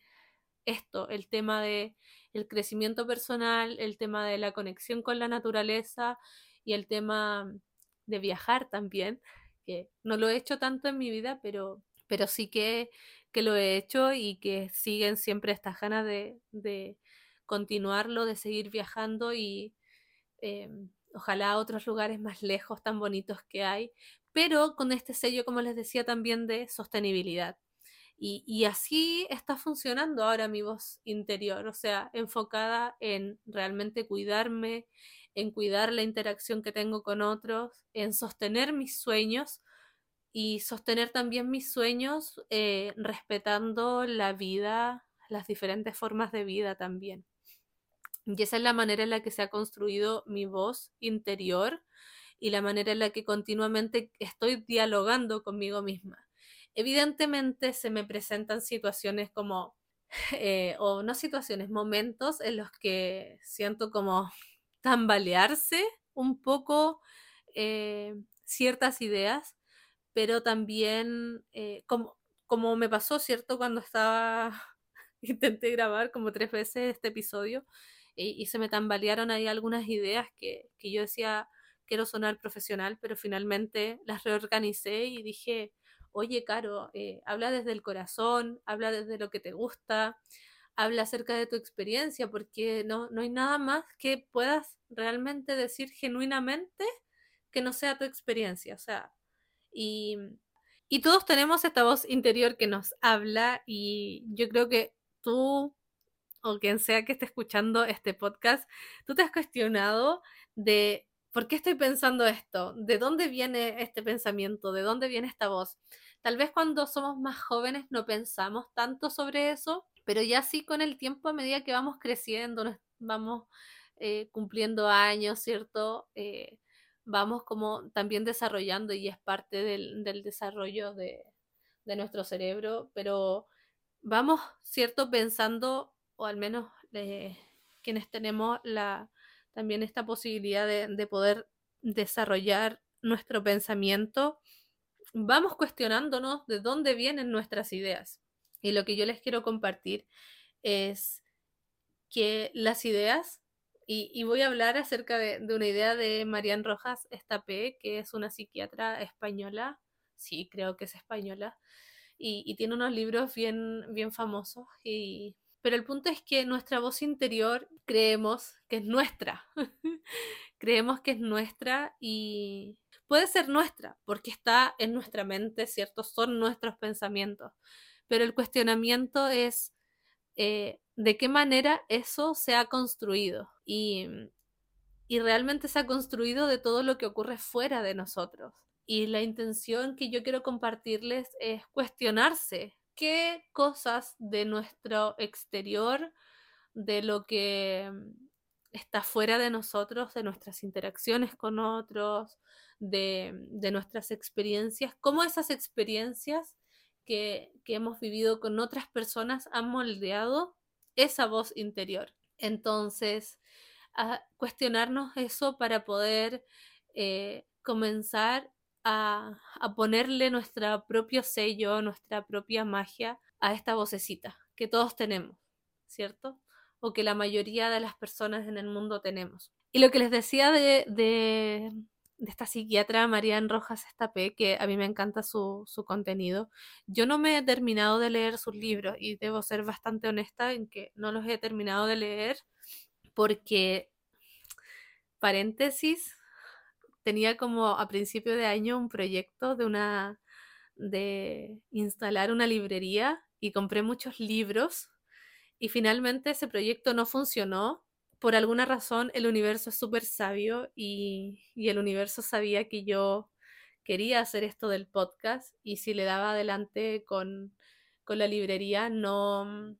esto, el tema de el crecimiento personal, el tema de la conexión con la naturaleza y el tema de viajar también, que no lo he hecho tanto en mi vida, pero, pero sí que, que lo he hecho y que siguen siempre estas ganas de, de continuarlo, de seguir viajando y eh, ojalá a otros lugares más lejos, tan bonitos que hay, pero con este sello, como les decía, también de sostenibilidad. Y, así está funcionando ahora mi voz interior, o sea, enfocada en realmente cuidarme, en cuidar la interacción que tengo con otros, en sostener mis sueños y sostener también mis sueños eh, respetando la vida, las diferentes formas de vida también. Y esa es la manera en la que se ha construido mi voz interior y la manera en la que continuamente estoy dialogando conmigo misma. Evidentemente se me presentan situaciones como, (laughs) eh, o no situaciones, momentos en los que siento como (laughs) tambalearse un poco eh, ciertas ideas, pero también eh, como, como me pasó, ¿cierto? Cuando estaba, (laughs) intenté grabar como tres veces este episodio y, y se me tambalearon ahí algunas ideas que, que, yo decía, quiero sonar profesional, pero finalmente las reorganicé y dije, oye, Caro, eh, habla desde el corazón, habla desde lo que te gusta, habla acerca de tu experiencia, porque no, no hay nada más que puedas realmente decir genuinamente que no sea tu experiencia. O sea, y, y todos tenemos esta voz interior que nos habla y yo creo que tú o quien sea que esté escuchando este podcast, tú te has cuestionado de por qué estoy pensando esto, de dónde viene este pensamiento, de dónde viene esta voz. Tal vez cuando somos más jóvenes no pensamos tanto sobre eso, pero ya sí con el tiempo, a medida que vamos creciendo, vamos eh, cumpliendo años, ¿cierto? Eh, vamos como también desarrollando y es parte del, desarrollo de, de, nuestro cerebro, pero vamos, ¿cierto? Pensando, o al menos eh, quienes tenemos la, también esta posibilidad de, de poder desarrollar nuestro pensamiento, vamos cuestionándonos de dónde vienen nuestras ideas. Y lo que yo les quiero compartir es que las ideas y, y, voy a hablar acerca de, de una idea de Marian Rojas Estapé, que es una psiquiatra española, sí, creo que es española, y, y tiene unos libros bien, bien famosos. Y, pero el punto es que nuestra voz interior creemos que es nuestra, (laughs) creemos que es nuestra y puede ser nuestra, porque está en nuestra mente, ¿cierto? Son nuestros pensamientos, pero el cuestionamiento es eh, de qué manera eso se ha construido y, y realmente se ha construido de todo lo que ocurre fuera de nosotros. Y la intención que yo quiero compartirles es cuestionarse qué cosas de nuestro exterior, de lo que está fuera de nosotros, de nuestras interacciones con otros, de, de nuestras experiencias, cómo esas experiencias que, hemos vivido con otras personas han moldeado esa voz interior. Entonces, cuestionarnos eso para poder eh, comenzar a, ponerle nuestro propio sello, nuestra propia magia a esta vocecita que todos tenemos, ¿cierto? O que la mayoría de las personas en el mundo tenemos. Y lo que les decía de, de, de esta psiquiatra Marian Rojas Estapé, que a mí me encanta su, su, contenido. Yo no me he terminado de leer sus libros y debo ser bastante honesta en que no los he terminado de leer porque, paréntesis, tenía como a principio de año un proyecto de una de instalar una librería y compré muchos libros y finalmente ese proyecto no funcionó. Por alguna razón el universo es súper sabio y, y, el universo sabía que yo quería hacer esto del podcast y si le daba adelante con, con la librería no,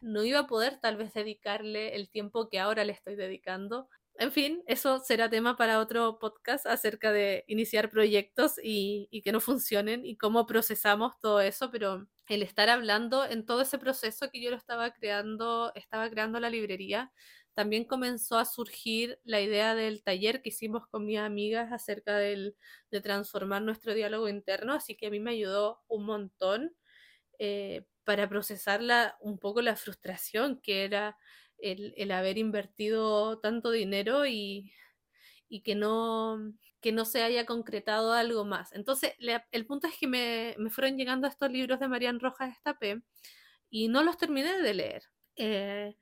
no iba a poder tal vez dedicarle el tiempo que ahora le estoy dedicando en fin, eso será tema para otro podcast acerca de iniciar proyectos y, que no funcionen y cómo procesamos todo eso, pero el estar hablando en todo ese proceso que yo lo estaba creando, estaba creando la librería, también comenzó a surgir la idea del taller que hicimos con mis amigas acerca del, de transformar nuestro diálogo interno, así que a mí me ayudó un montón eh, para procesar la, un poco la frustración que era el, el haber invertido tanto dinero y, y, que, no, que no se haya concretado algo más. Entonces, el punto es que me, me, fueron llegando estos libros de Marian Rojas Estapé y no los terminé de leer. Eh,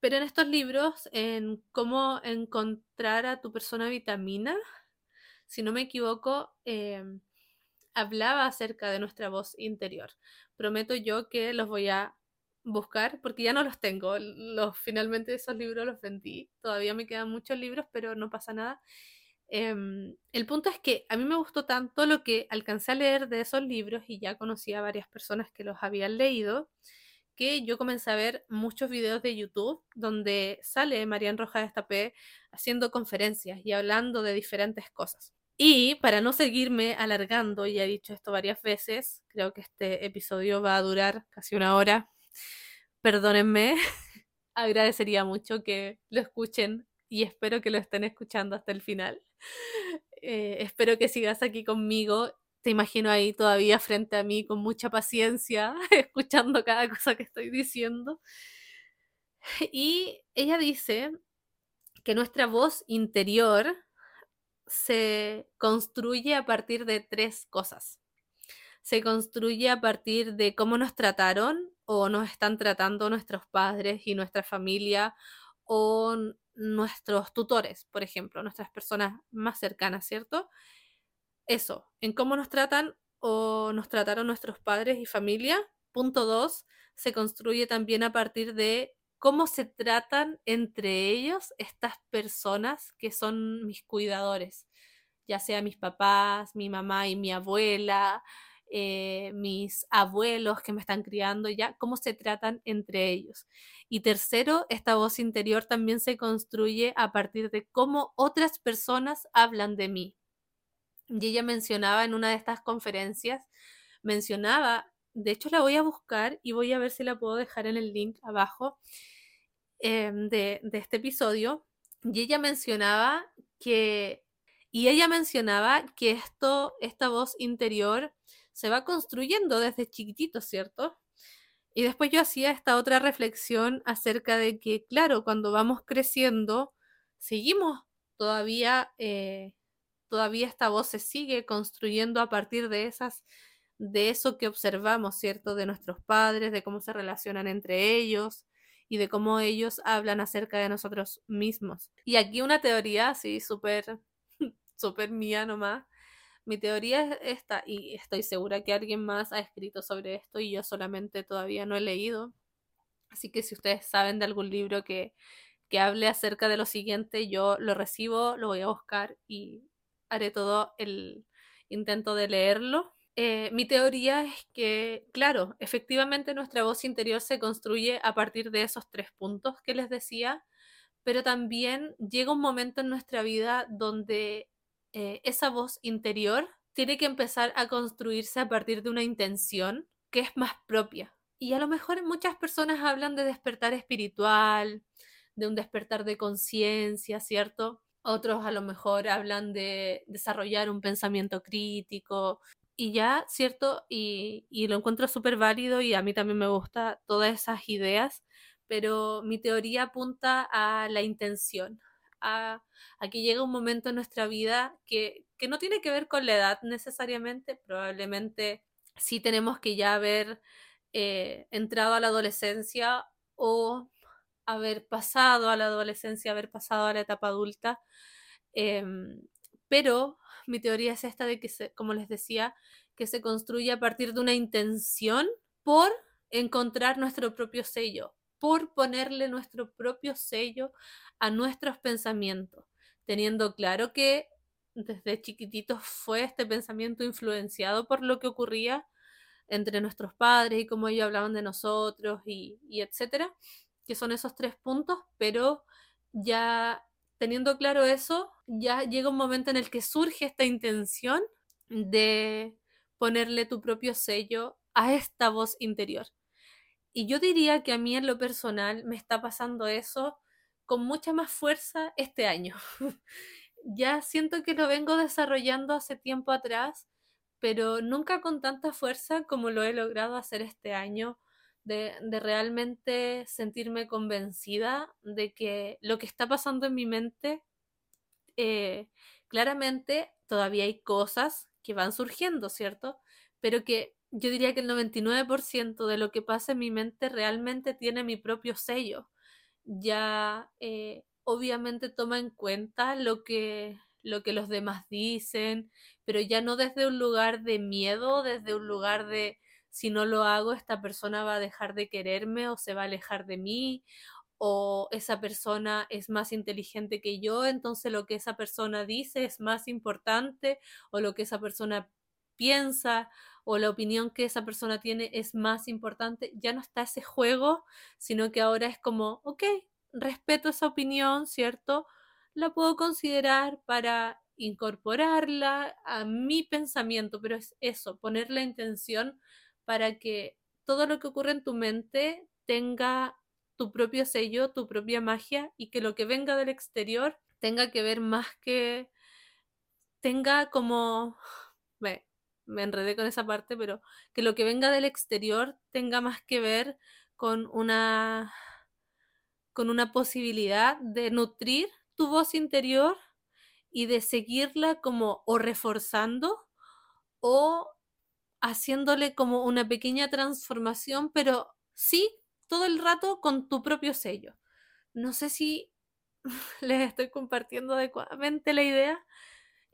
pero en estos libros, en cómo encontrar a tu persona vitamina, si no me equivoco, eh, hablaba acerca de nuestra voz interior. Prometo yo que los voy a buscar, porque ya no los tengo. Los, finalmente esos libros los vendí. Todavía me quedan muchos libros, pero no pasa nada. Eh, el punto es que a mí me gustó tanto lo que alcancé a leer de esos libros y ya conocí a varias personas que los habían leído, que yo comencé a ver muchos videos de YouTube donde sale Marian Rojas Estapé haciendo conferencias y hablando de diferentes cosas. Y para no seguirme alargando, y he dicho esto varias veces, creo que este episodio va a durar casi una hora, perdónenme, (laughs) agradecería mucho que lo escuchen y espero que lo estén escuchando hasta el final. Eh, espero que sigas aquí conmigo. Te imagino ahí todavía frente a mí con mucha paciencia, (laughs) escuchando cada cosa que estoy diciendo. Y ella dice que nuestra voz interior se construye a partir de tres cosas. Se construye a partir de cómo nos trataron o nos están tratando nuestros padres y nuestra familia o nuestros tutores, por ejemplo, nuestras personas más cercanas, ¿cierto? Eso, en cómo nos tratan o nos trataron nuestros padres y familia. Punto dos, se construye también a partir de cómo se tratan entre ellos estas personas que son mis cuidadores, ya sea mis papás, mi mamá y mi abuela, eh, mis abuelos que me están criando ya, cómo se tratan entre ellos. Y tercero, esta voz interior también se construye a partir de cómo otras personas hablan de mí. Y ella mencionaba en una de estas conferencias, mencionaba, de hecho la voy a buscar y voy a ver si la puedo dejar en el link abajo eh, de, de este episodio. Y ella mencionaba que, y ella mencionaba que esto, esta voz interior se va construyendo desde chiquitito, ¿cierto? Y después yo hacía esta otra reflexión acerca de que, claro, cuando vamos creciendo, seguimos todavía, eh, todavía esta voz se sigue construyendo a partir de esas, de eso que observamos, ¿cierto? De nuestros padres, de cómo se relacionan entre ellos y de cómo ellos hablan acerca de nosotros mismos. Y aquí una teoría así súper, (laughs) súper mía nomás, mi teoría es esta, y estoy segura que alguien más ha escrito sobre esto y yo solamente todavía no he leído. Así que si ustedes saben de algún libro que, que hable acerca de lo siguiente, yo lo recibo, lo voy a buscar y haré todo el intento de leerlo. Eh, mi teoría es que, claro, efectivamente nuestra voz interior se construye a partir de esos tres puntos que les decía, pero también llega un momento en nuestra vida donde eh, esa voz interior tiene que empezar a construirse a partir de una intención que es más propia. Y a lo mejor muchas personas hablan de despertar espiritual, de un despertar de conciencia, ¿cierto? Otros a lo mejor hablan de desarrollar un pensamiento crítico. Y ya, ¿cierto? Y, lo encuentro súper válido y a mí también me gusta todas esas ideas, pero mi teoría apunta a la intención, a, que llegue un momento en nuestra vida que, que no tiene que ver con la edad necesariamente, probablemente sí tenemos que ya haber eh, entrado a la adolescencia o haber pasado a la adolescencia, haber pasado a la etapa adulta. Em, pero mi teoría es esta de que, como les decía, que se construye a partir de una intención por encontrar nuestro propio sello, por ponerle nuestro propio sello a nuestros pensamientos, teniendo claro que desde chiquititos fue este pensamiento influenciado por lo que ocurría entre nuestros padres y cómo ellos hablaban de nosotros y, y etcétera, que son esos tres puntos, pero ya teniendo claro eso, ya llega un momento en el que surge esta intención de ponerle tu propio sello a esta voz interior. Y yo diría que a mí en lo personal me está pasando eso con mucha más fuerza este año. (laughs) ya siento que lo vengo desarrollando hace tiempo atrás, pero nunca con tanta fuerza como lo he logrado hacer este año, de, realmente sentirme convencida de que lo que está pasando en mi mente, eh, claramente todavía hay cosas que van surgiendo, ¿cierto? Pero que yo diría que el 99% de lo que pasa en mi mente realmente tiene mi propio sello. Ya eh, obviamente toma en cuenta lo que, lo que los demás dicen, pero ya no desde un lugar de miedo, desde un lugar de si no lo hago, esta persona va a dejar de quererme o se va a alejar de mí, o esa persona es más inteligente que yo, entonces lo que esa persona dice es más importante, o lo que esa persona piensa, o la opinión que esa persona tiene es más importante, ya no está ese juego, sino que ahora es como, ok, respeto esa opinión, ¿cierto? La puedo considerar para incorporarla a mi pensamiento, pero es eso, poner la intención para que todo lo que ocurre en tu mente tenga tu propio sello, tu propia magia y que lo que venga del exterior tenga que ver más que tenga como (sighs) me enredé con esa parte, pero que lo que venga del exterior tenga más que ver con una con una posibilidad de nutrir tu voz interior y de seguirla como o reforzando o haciéndole como una pequeña transformación, pero sí, todo el rato con tu propio sello. No sé si (laughs) les estoy compartiendo adecuadamente la idea.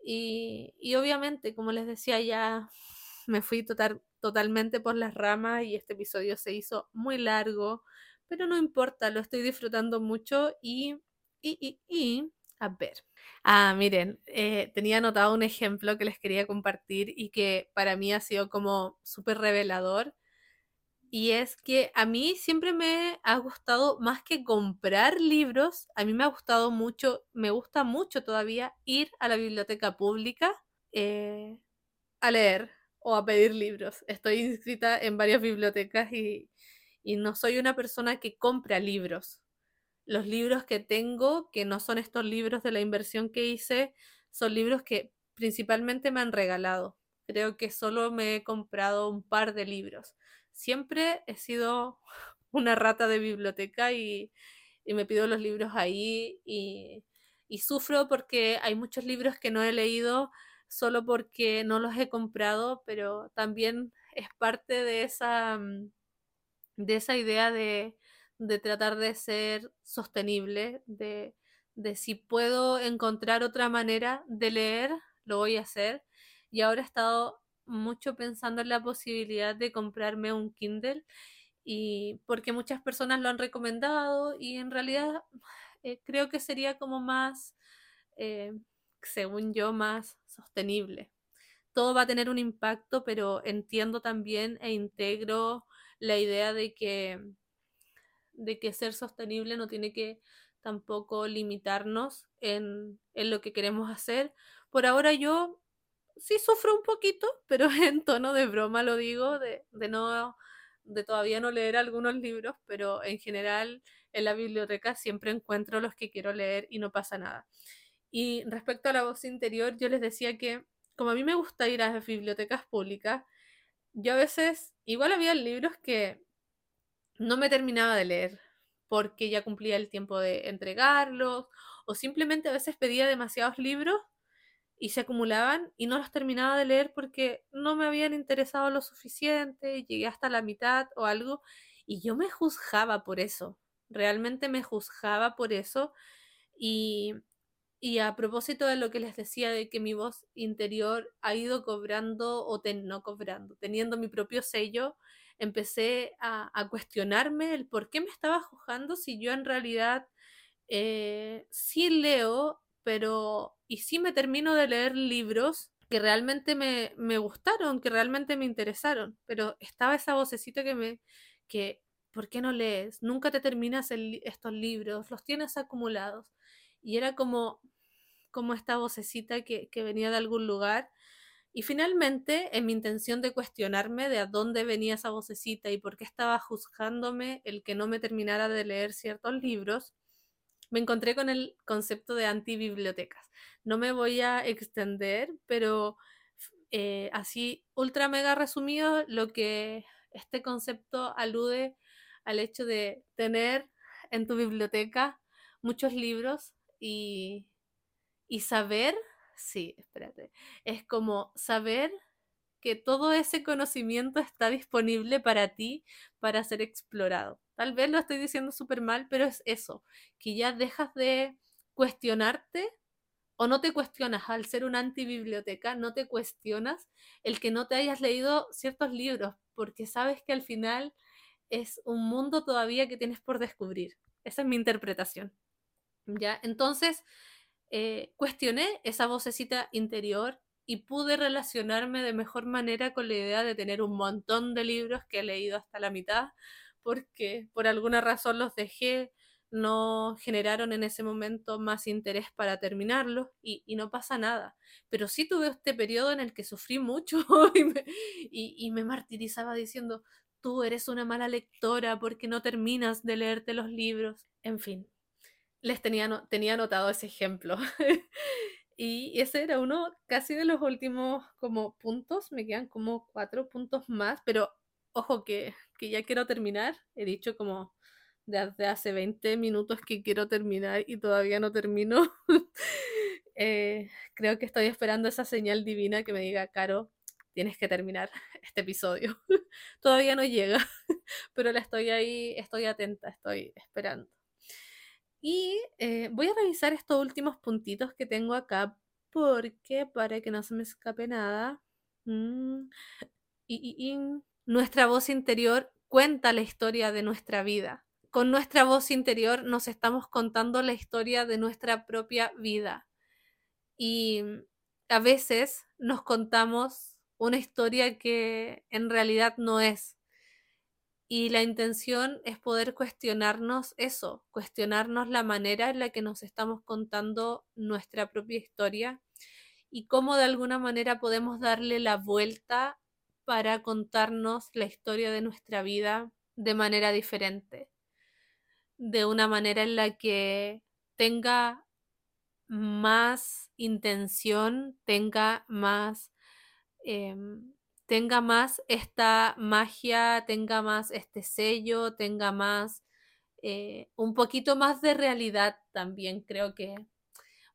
Y, obviamente, como les decía, ya me fui total, totalmente por las ramas y este episodio se hizo muy largo, pero no importa, lo estoy disfrutando mucho y, y, y, y a ver. Ah, miren, eh, tenía anotado un ejemplo que les quería compartir y que para mí ha sido como súper revelador. Y es que a mí siempre me ha gustado, más que comprar libros, a mí me ha gustado mucho, me gusta mucho todavía ir a la biblioteca pública eh, a leer o a pedir libros. Estoy inscrita en varias bibliotecas y, y no soy una persona que compra libros los libros que tengo, que no son estos libros de la inversión que hice, son libros que principalmente me han regalado. Creo que solo me he comprado un par de libros. Siempre he sido (laughs) una rata de biblioteca y, me pido los libros ahí y, y sufro porque hay muchos libros que no he leído solo porque no los he comprado, pero también es parte de esa, mm, de esa idea de, de tratar de ser sostenible, de, de si puedo encontrar otra manera de leer, lo voy a hacer. Y ahora he estado mucho pensando en la posibilidad de comprarme un Kindle y porque muchas personas lo han recomendado y en realidad (sighs) eh, creo que sería como más, eh, según yo, más sostenible. Todo va a tener un impacto, pero entiendo también e integro la idea de que de que ser sostenible no tiene que tampoco limitarnos en, lo que queremos hacer. Por ahora yo sí sufro un poquito, pero (laughs) en tono de broma lo digo, de, no de todavía no leer algunos libros, pero en general en la biblioteca siempre encuentro los que quiero leer y no pasa nada. Y respecto a la voz interior, yo les decía que como a mí me gusta ir a las bibliotecas públicas, yo a veces igual había libros que no me terminaba de leer porque ya cumplía el tiempo de entregarlos o simplemente a veces pedía demasiados libros y se acumulaban y no los terminaba de leer porque no me habían interesado lo suficiente, llegué hasta la mitad o algo y yo me juzgaba por eso, realmente me juzgaba por eso y, y a propósito de lo que les decía de que mi voz interior ha ido cobrando o no cobrando, teniendo mi propio sello, empecé a, cuestionarme el por qué me estaba juzgando si yo en realidad eh, sí leo, pero y sí me termino de leer libros que realmente me, me, gustaron, que realmente me interesaron, pero estaba esa vocecita que me, que, ¿por qué no lees? Nunca te terminas el, estos libros, los tienes acumulados. Y era como, como esta vocecita que, que venía de algún lugar y finalmente, en mi intención de cuestionarme de a dónde venía esa vocecita y por qué estaba juzgándome el que no me terminara de leer ciertos libros, me encontré con el concepto de antibibliotecas. No me voy a extender, pero eh, así ultra mega resumido, lo que este concepto alude al hecho de tener en tu biblioteca muchos libros y, y saber sí, espérate, es como saber que todo ese conocimiento está disponible para ti para ser explorado. Tal vez lo estoy diciendo súper mal, pero es eso, que ya dejas de cuestionarte o no te cuestionas al ser una antibiblioteca, no te cuestionas el que no te hayas leído ciertos libros, porque sabes que al final es un mundo todavía que tienes por descubrir. Esa es mi interpretación. ¿Ya? Entonces, eh, cuestioné esa vocecita interior y pude relacionarme de mejor manera con la idea de tener un montón de libros que he leído hasta la mitad, porque por alguna razón los dejé, no generaron en ese momento más interés para terminarlos y, no pasa nada. Pero sí tuve este periodo en el que sufrí mucho (laughs) y me, y, y me martirizaba diciendo, tú eres una mala lectora porque no terminas de leerte los libros. En fin, les tenía, tenía anotado ese ejemplo. (laughs) y ese era uno casi de los últimos como puntos, me quedan como cuatro puntos más, pero ojo que, que ya quiero terminar, he dicho como desde hace 20 minutos que quiero terminar y todavía no termino. (laughs) eh, creo que estoy esperando esa señal divina que me diga, Caro, tienes que terminar (laughs) este episodio. (laughs) todavía no llega, pero la estoy ahí, estoy atenta, estoy esperando. Y eh, voy a revisar estos últimos puntitos que tengo acá porque para que no se me escape nada. Mm, y, y, nuestra voz interior cuenta la historia de nuestra vida. Con nuestra voz interior nos estamos contando la historia de nuestra propia vida. Y a veces nos contamos una historia que en realidad no es. Y la intención es poder cuestionarnos eso, cuestionarnos la manera en la que nos estamos contando nuestra propia historia y cómo de alguna manera podemos darle la vuelta para contarnos la historia de nuestra vida de manera diferente, de una manera en la que tenga más intención, tenga más... Eh, tenga más esta magia, tenga más este sello, tenga más, eh, un poquito más de realidad también. Creo que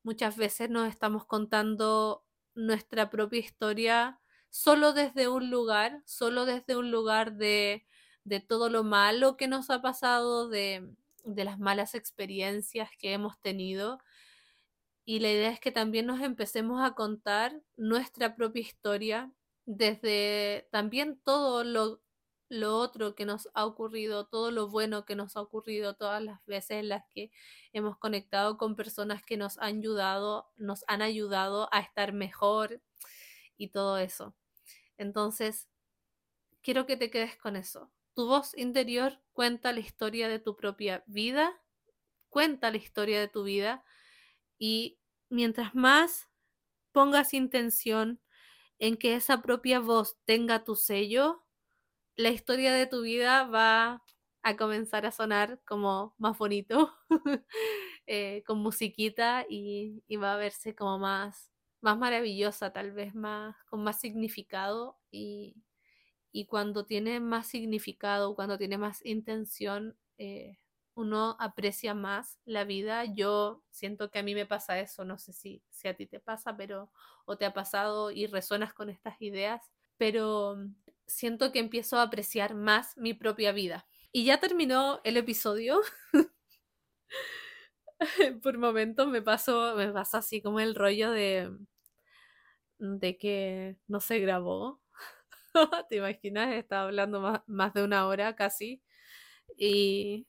muchas veces nos estamos contando nuestra propia historia solo desde un lugar, solo desde un lugar de, de todo lo malo que nos ha pasado, de, de las malas experiencias que hemos tenido. Y la idea es que también nos empecemos a contar nuestra propia historia desde también todo lo, lo, otro que nos ha ocurrido, todo lo bueno que nos ha ocurrido, todas las veces en las que hemos conectado con personas que nos han ayudado, nos han ayudado a estar mejor y todo eso. Entonces, quiero que te quedes con eso. Tu voz interior cuenta la historia de tu propia vida, cuenta la historia de tu vida y mientras más pongas intención, en que esa propia voz tenga tu sello, la historia de tu vida va a comenzar a sonar como más bonito, (laughs) eh, con musiquita y, y, va a verse como más, más maravillosa, tal vez más, con más significado y, y cuando tiene más significado, cuando tiene más intención, eh, uno aprecia más la vida. Yo siento que a mí me pasa eso, no sé si, si a ti te pasa, pero o te ha pasado y resuenas con estas ideas, pero siento que empiezo a apreciar más mi propia vida. Y ya terminó el episodio. (laughs) Por momentos me pasó, me pasa así como el rollo de, de que no se grabó. (laughs) ¿Te imaginas? Estaba hablando más, más de una hora casi. Y,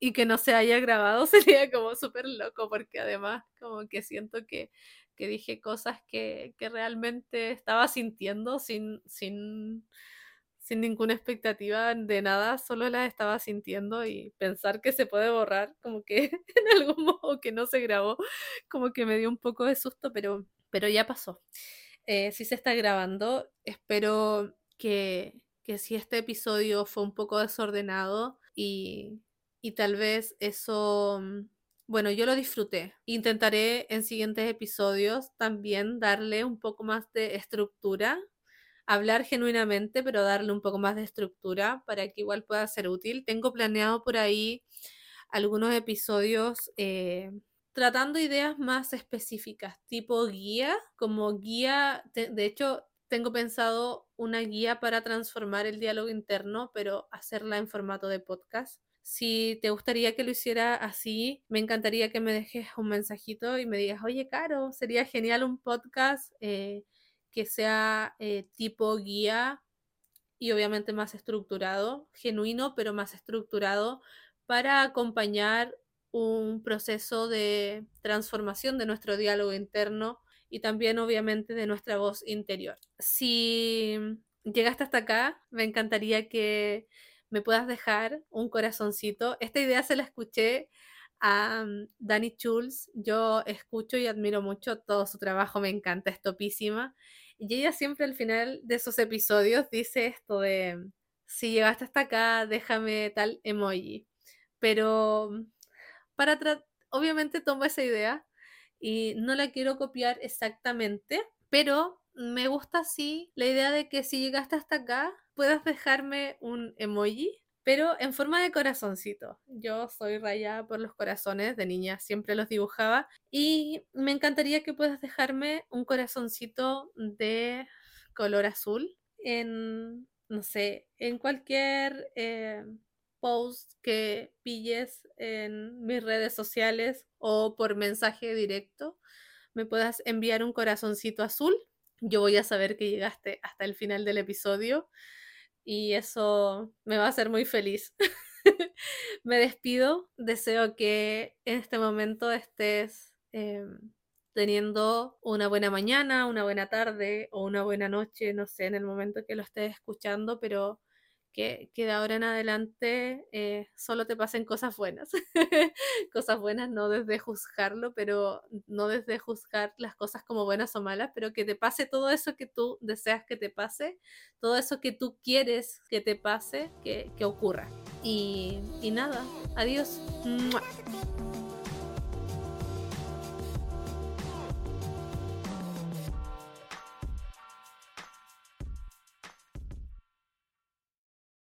y que no se haya grabado (laughs) sería como súper loco porque además como que siento que, que dije cosas que, que, realmente estaba sintiendo sin, sin, sin ninguna expectativa de nada, solo las estaba sintiendo y pensar que se puede borrar como que (laughs) en algún modo que no se grabó, como que me dio un poco de susto, pero, pero ya pasó. Eh, si se está grabando, espero que, que si este episodio fue un poco desordenado y y tal vez eso, mm, bueno, yo lo disfruté. Intentaré en siguientes episodios también darle un poco más de estructura, hablar genuinamente, pero darle un poco más de estructura para que igual pueda ser útil. Tengo planeado por ahí algunos episodios eh, tratando ideas más específicas, tipo guía, como guía, de hecho, tengo pensado una guía para transformar el diálogo interno, pero hacerla en formato de podcast. Si te gustaría que lo hiciera así, me encantaría que me dejes un mensajito y me digas, oye, Caro, sería genial un podcast eh, que sea eh, tipo guía y obviamente más estructurado, genuino, pero más estructurado para acompañar un proceso de transformación de nuestro diálogo interno y también obviamente de nuestra voz interior. Si llegaste hasta acá, me encantaría que me puedas dejar un corazoncito. Esta idea se la escuché a mm, Dani Schulz. Yo escucho y admiro mucho todo su trabajo, me encanta, es topísima. Y ella siempre al final de sus episodios dice esto de, si llegaste hasta acá, déjame tal emoji. Pero mm, para obviamente tomo esa idea y no la quiero copiar exactamente, pero me gusta así la idea de que si llegaste hasta acá, puedas dejarme un emoji, pero en forma de corazoncito. Yo soy rayada por los corazones, de niña siempre los dibujaba y me encantaría que puedas dejarme un corazoncito de color azul en, no sé, en cualquier eh, post que pilles en mis redes sociales o por mensaje directo. Me puedas enviar un corazoncito azul yo voy a saber que llegaste hasta el final del episodio y eso me va a hacer muy feliz. (laughs) me despido, deseo que en este momento estés em, teniendo una buena mañana, una buena tarde o una buena noche, no sé, en el momento que lo estés escuchando, pero que, de ahora en adelante eh, solo te pasen cosas buenas. (laughs) cosas buenas no desde juzgarlo, pero no desde juzgar las cosas como buenas o malas, pero que te pase todo eso que tú deseas que te pase, todo eso que tú quieres que te pase, que, ocurra. Y, y nada, adiós.